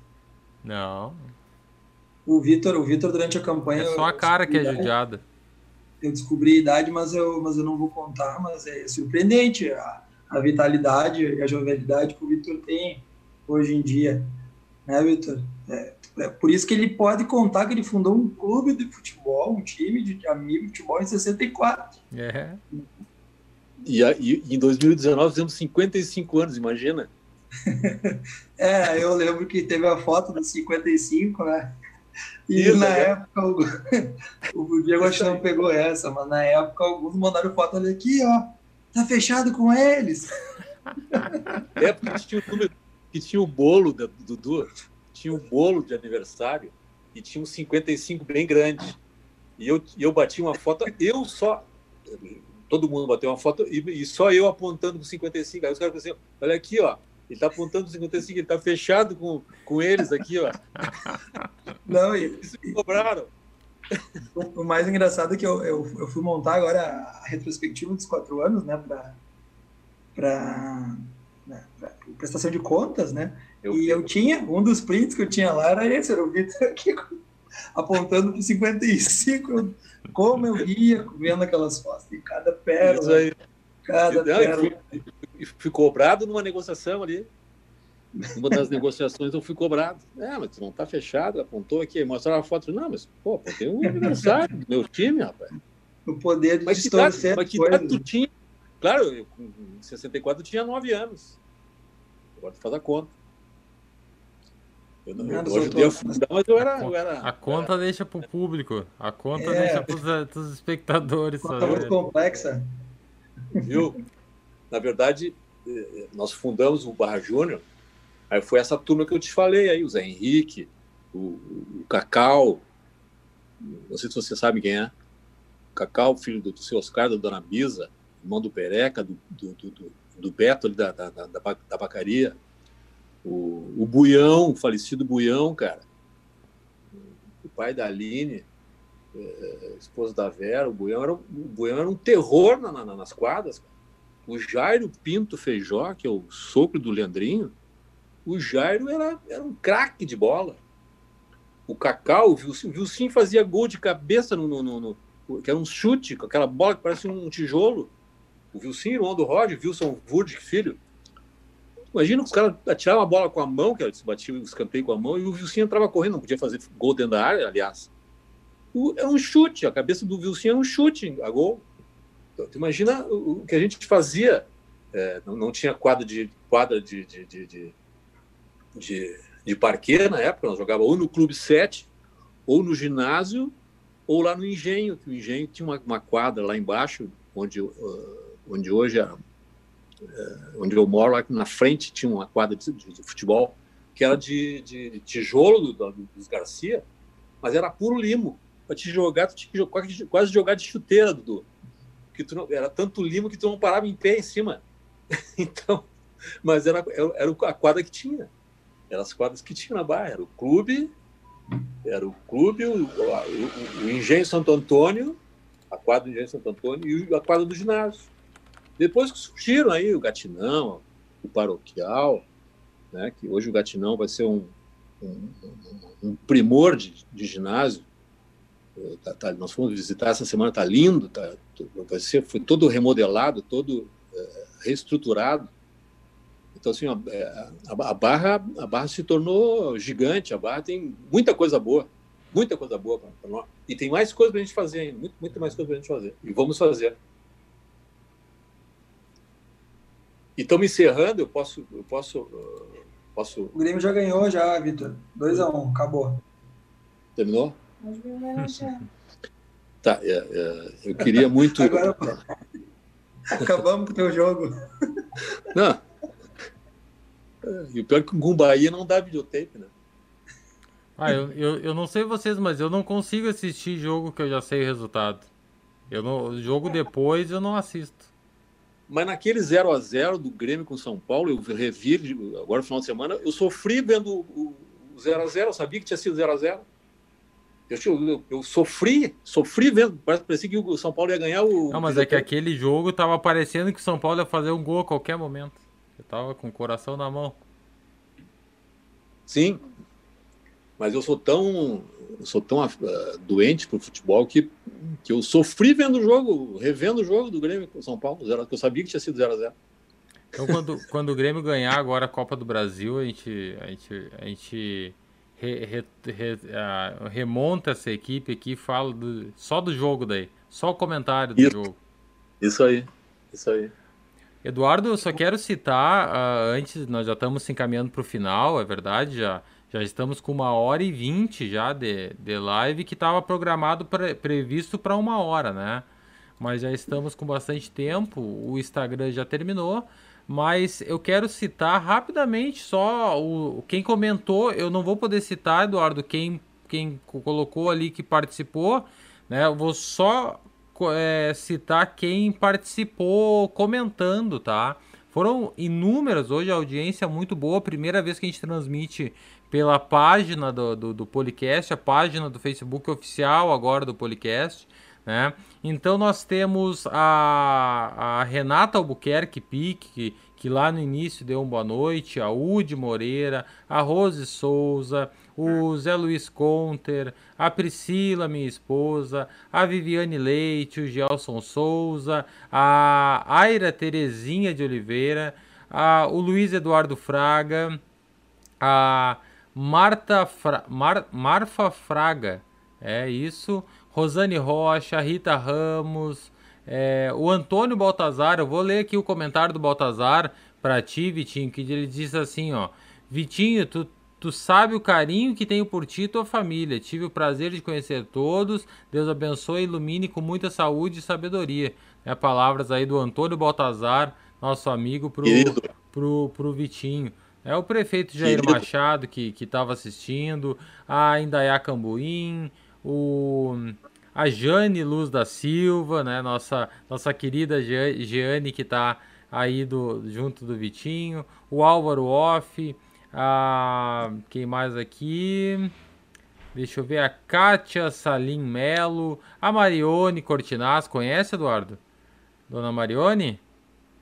Não. O Vitor, o Vitor durante a campanha. É só a cara que é judiada. Eu descobri a idade, mas eu, mas eu não vou contar, mas é surpreendente a, a vitalidade e a jovialidade que o Vitor tem hoje em dia. Né, Vitor? É, é, por isso que ele pode contar que ele fundou um clube de futebol, um time de amigos de futebol em 64. É. E, e, em 2019 fizemos 55 anos, imagina? é, eu lembro que teve a foto dos 55, né? E Isso, na é. época, o, o Diego acho que não pegou essa, mas na época alguns mandaram foto ali aqui, ó. Tá fechado com eles. É porque tinha o número, que tinha o bolo do Dudu, tinha o bolo de aniversário e tinha um 55 bem grande. E eu, eu bati uma foto, eu só todo mundo bateu uma foto e, e só eu apontando com 55. Aí os caras assim, olha aqui, ó, ele tá apontando com 55, ele tá fechado com, com eles aqui, ó. Não, e, Isso me cobraram. O mais engraçado é que eu, eu, eu, fui montar agora a retrospectiva dos quatro anos, né, para né, prestação de contas, né? Eu, e eu tinha, um dos prints que eu tinha lá era esse, era o Vitor aqui apontando para 55. Como eu ria vendo aquelas fotos, e cada pérola, cada Não, pérola. E fui, fui cobrado numa negociação ali. Uma das negociações eu fui cobrado. É, mas não está fechado, apontou aqui, mostraram a foto. Não, mas, pô, tem um aniversário do meu time, rapaz. O poder de mas distorcer Mas que idade tu tinha? Claro, eu, com 64 eu tinha 9 anos. Agora tu faz a conta. Eu, não, eu, eu ajudei a fundar, mas eu era. Eu era a conta era... deixa para o público. A conta é. deixa para os espectadores. Conta muito complexa. Viu? Na verdade, eh, nós fundamos o Barra Júnior Aí foi essa turma que eu te falei aí, o Zé Henrique, o, o Cacau, não sei se você sabe quem é, o Cacau, filho do, do seu Oscar, da Dona Bisa, irmão do Pereca, do, do, do, do Beto ali da, da, da, da tabacaria, o, o Buião, o falecido Buião, cara, o pai da Aline, é, esposa da Vera, o Buião era, o Buião era um terror na, na, nas quadras. Cara. O Jairo Pinto Feijó, que é o sopro do Leandrinho, o Jairo era, era um craque de bola. O Cacau, o Vilsim fazia gol de cabeça no, no, no, no, que era um chute, com aquela bola que parece um tijolo. O Vilsim, irmão do Roger, Wilson Vurdick, filho. Imagina os caras atiravam a bola com a mão, que se batia o escanteio com a mão, e o Vilsim entrava correndo, não podia fazer gol dentro da área, aliás. O, era um chute, a cabeça do Vilsim era um chute a gol. Então, imagina o, o, que a gente fazia. É, não, não, tinha quadra de, quadra de, de, de, de de, de na época, nós jogava ou no Clube 7, ou no ginásio, ou lá no Engenho, que o Engenho tinha uma, uma quadra lá embaixo, onde, uh, onde hoje é, uh, onde eu moro, lá na frente tinha uma quadra de, de, de futebol, que era de, de tijolo do, do, dos Garcia, mas era puro limo. Para te jogar, tu tinha que quase, quase jogar de chuteira, Dudu. Que tu não, era tanto limo que tu não parava em pé em cima. então, mas era, era a quadra que tinha. Eram as quadras que tinha na Barra. Era o clube, era o clube, o, o, o Engenho Santo Antônio, a quadra do Engenho Santo Antônio e a quadra do ginásio. Depois que surgiram aí o Gatinão, o Paroquial, né, que hoje o Gatinão vai ser um, um, um primor de, de ginásio. Tá, tá, nós fomos visitar essa semana, está lindo, tá, vai ser, foi todo remodelado, todo é, reestruturado. Então, assim, é, a, a, barra, a barra se tornou gigante, a barra tem muita coisa boa, muita coisa boa para nós. E tem mais coisa para a gente fazer muito, muito mais coisa para a gente fazer. E vamos fazer. E estamos encerrando, eu posso. Eu posso, uh, posso... O Grêmio já ganhou, já, Vitor. 2x1, um, acabou. Terminou? Tá, é, é, eu queria muito. Agora, acabamos com o teu jogo. Não, e o pior é que com Bahia não dá videotape, né? Ah, eu, eu, eu não sei vocês, mas eu não consigo assistir jogo que eu já sei o resultado. Eu não, jogo depois eu não assisto. Mas naquele 0 a 0 do Grêmio com São Paulo, eu revi agora no final de semana, eu sofri vendo o 0 a 0 eu sabia que tinha sido 0 a 0 eu, eu, eu, sofri, sofri vendo, parecia que o São Paulo ia ganhar o. Não, mas é que aquele jogo tava parecendo que o São Paulo ia fazer um gol a qualquer momento. Eu tava com o coração na mão. Sim, mas eu sou tão, eu sou tão uh, doente pro futebol que, que eu sofri vendo o jogo, revendo o jogo do Grêmio com São Paulo, zero, que eu sabia que tinha sido 0 a 0 Então, quando, quando o Grêmio ganhar agora a Copa do Brasil, a gente, a gente, a gente re, re, re, remonta essa equipe aqui e fala do, só do jogo daí, só o comentário do isso, jogo. Isso aí, isso aí. Eduardo, eu só quero citar, uh, antes, nós já estamos se encaminhando para o final, é verdade, já, já estamos com uma hora e vinte já de, de live, que estava programado pre, previsto para uma hora, né? Mas já estamos com bastante tempo, o Instagram já terminou, mas eu quero citar rapidamente só o, quem comentou, eu não vou poder citar, Eduardo, quem, quem colocou ali que participou, né? Eu vou só é, citar quem participou comentando, tá? Foram inúmeras, hoje a audiência é muito boa, primeira vez que a gente transmite pela página do, do, do Policast, a página do Facebook oficial agora do Policast, né? Então nós temos a, a Renata Albuquerque Pique, que, que lá no início deu uma boa noite, a Ude Moreira, a Rose Souza, o Zé Luiz Conter, a Priscila, minha esposa, a Viviane Leite, o Gelson Souza, a Aira Terezinha de Oliveira, a, o Luiz Eduardo Fraga, a Marta Fra, Mar, Marfa Fraga, é isso, Rosane Rocha, Rita Ramos, é, o Antônio Baltazar, eu vou ler aqui o comentário do Baltazar para ti, Vitinho, que ele disse assim, ó, Vitinho, tu Tu sabe o carinho que tenho por ti e tua família. Tive o prazer de conhecer todos. Deus abençoe e ilumine com muita saúde e sabedoria. É palavras aí do Antônio Baltazar, nosso amigo, pro, pro, pro Vitinho. É o prefeito Jair Querido. Machado que estava assistindo, a Indaiá Cambuim, o, a Jane Luz da Silva, né? Nossa, nossa querida Jeane que está aí do, junto do Vitinho, o Álvaro Off, ah, quem mais aqui? Deixa eu ver a Kátia Salim Melo, a Marione Cortinaz, conhece, Eduardo? Dona Marione?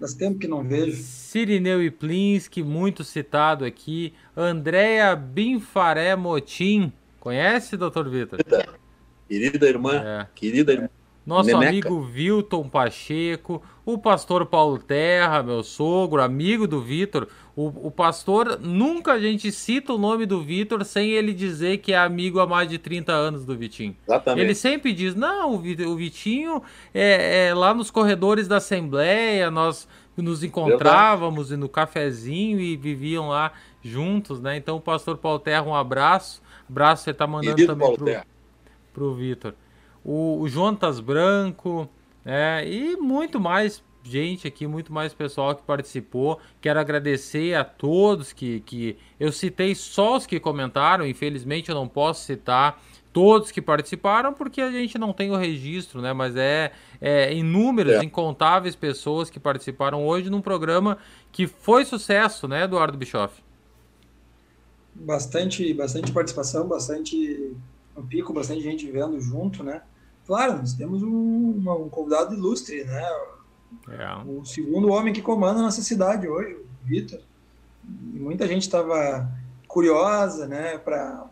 Faz tempo que não vejo. Sirineu Iplinski, muito citado aqui. Andréa Binfaré Motim, conhece, doutor Vitor? Querida irmã, é. querida irmã. Nosso Neneca. amigo Vilton Pacheco, o pastor Paulo Terra, meu sogro, amigo do Vitor. O, o pastor, nunca a gente cita o nome do Vitor sem ele dizer que é amigo há mais de 30 anos do Vitinho. Exatamente. Ele sempre diz: não, o Vitinho é, é lá nos corredores da Assembleia, nós nos encontrávamos Verdade. no cafezinho e viviam lá juntos, né? Então, o pastor Paulo Terra, um abraço. Abraço, você tá mandando Querido também Paulo pro, pro Vitor. O, o Jontas Branco, é, e muito mais gente aqui, muito mais pessoal que participou. Quero agradecer a todos que, que eu citei só os que comentaram, infelizmente eu não posso citar todos que participaram porque a gente não tem o registro, né? Mas é, é inúmeras, é. incontáveis pessoas que participaram hoje num programa que foi sucesso, né, Eduardo Bischoff? Bastante, bastante participação, bastante no pico, bastante gente vendo junto, né? Claro, nós temos um, um convidado ilustre, né? É. O segundo homem que comanda a nossa cidade hoje, o Vitor. E muita gente estava curiosa, né, para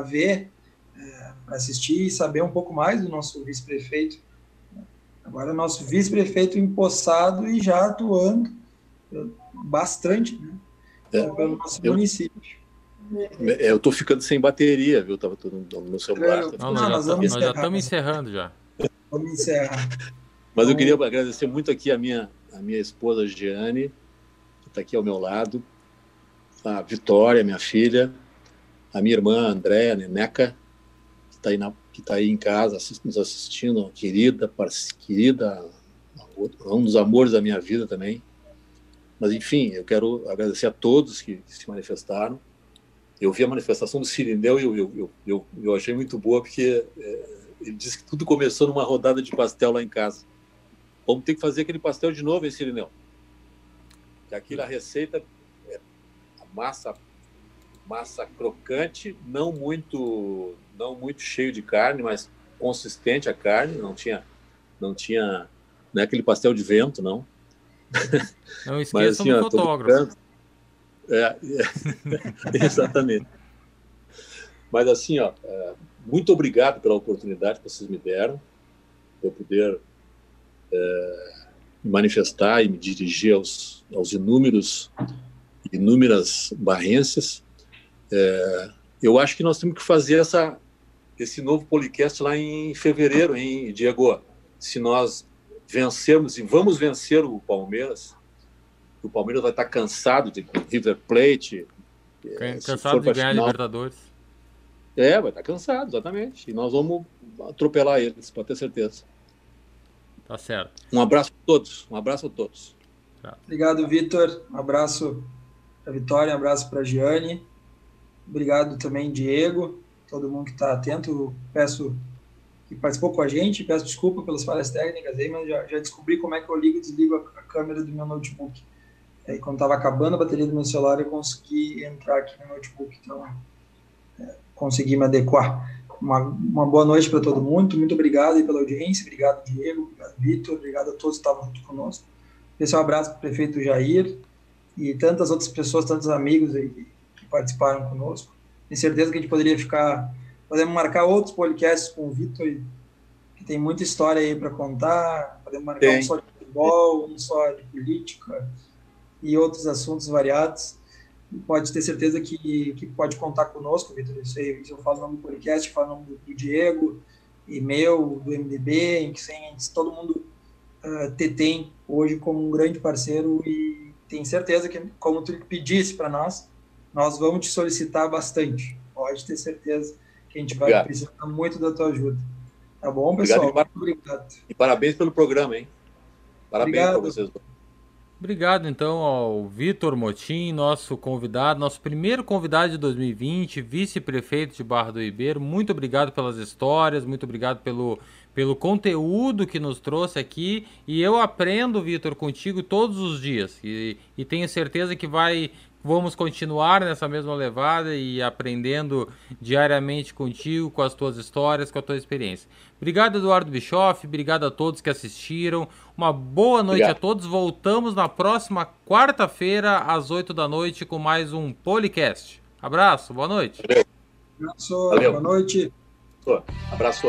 ver, é, para assistir e saber um pouco mais do nosso vice-prefeito. Agora, nosso vice-prefeito empossado e já atuando bastante né, é, pelo nosso eu, município. É, eu estou ficando sem bateria, viu? Tava tudo no meu celular. Não, nós, já, nós já estamos encerrando já. Vamos encerrar. Mas eu queria agradecer muito aqui a minha, a minha esposa Giane, que está aqui ao meu lado, a Vitória, minha filha, a minha irmã Andréa Neneca, que está aí, na, que tá aí em casa assist, nos assistindo, querida, querida, um dos amores da minha vida também. Mas, enfim, eu quero agradecer a todos que, que se manifestaram. Eu vi a manifestação do Sirineu e eu, eu, eu, eu, achei muito boa, porque é, ele disse que tudo começou numa rodada de pastel lá em casa. Vamos ter que fazer aquele pastel de novo, hein, Sirineu? Que aquilo, a receita é a massa, massa crocante, não muito, não muito cheio de carne, mas consistente a carne, não tinha, não tinha, não é aquele pastel de vento, não. Não esqueça mas, assim, do fotógrafo. É, é, exatamente. Mas assim, ó, é, muito obrigado pela oportunidade que vocês me deram, eu poder é, manifestar e me dirigir aos, aos inúmeros, inúmeras barrenses. É, eu acho que nós temos que fazer essa, esse novo podcast lá em fevereiro, hein, Diego? Se nós vencermos e vamos vencer o Palmeiras, o Palmeiras vai estar cansado de River Plate. É, cansado de ganhar final, Libertadores. É, vai estar cansado, exatamente. E nós vamos atropelar eles, pode ter certeza. Tá certo. Um abraço a todos. Um abraço a todos. Tá. Obrigado, Vitor. Um abraço para Vitória, um abraço para Giane. Obrigado também, Diego. Todo mundo que está atento. Peço que participou com a gente. Peço desculpa pelas falhas técnicas aí, mas já, já descobri como é que eu ligo e desligo a, a câmera do meu notebook. Aí, quando estava acabando a bateria do meu celular, eu consegui entrar aqui no notebook. Então, é, consegui me adequar. Uma, uma boa noite para todo mundo. Muito obrigado pela audiência. Obrigado, Diego. Obrigado, Vitor. Obrigado a todos que estavam junto conosco. Esse é um abraço para o prefeito Jair e tantas outras pessoas, tantos amigos aí que participaram conosco. Tenho certeza que a gente poderia ficar Podemos marcar outros podcasts com o Vitor, que tem muita história aí para contar. Podemos marcar tem. um só de futebol, um só de política e outros assuntos variados. Pode ter certeza que, que pode contar conosco, Vitor. Isso, aí, isso eu falo no nome do podcast, falo no nome do, do Diego, e meu, do MDB, em que sem, todo mundo uh, te tem hoje como um grande parceiro e tenho certeza que, como tu pedisse para nós, nós vamos te solicitar bastante. Pode ter certeza que a gente vai obrigado. precisar muito da tua ajuda. Tá bom, pessoal? Obrigado, Muito obrigado. E parabéns pelo programa, hein? Parabéns para vocês. Obrigado, então, ao Vitor Motim, nosso convidado, nosso primeiro convidado de 2020, vice-prefeito de Barra do Ribeiro. Muito obrigado pelas histórias, muito obrigado pelo, pelo conteúdo que nos trouxe aqui. E eu aprendo, Vitor, contigo todos os dias. E, e tenho certeza que vai Vamos continuar nessa mesma levada e aprendendo diariamente contigo, com as tuas histórias, com a tua experiência. Obrigado, Eduardo Bischoff. Obrigado a todos que assistiram. Uma boa noite Obrigado. a todos. Voltamos na próxima quarta-feira, às 8 da noite, com mais um Policast. Abraço, boa noite. Valeu. Abraço, Valeu. boa noite. Abraço.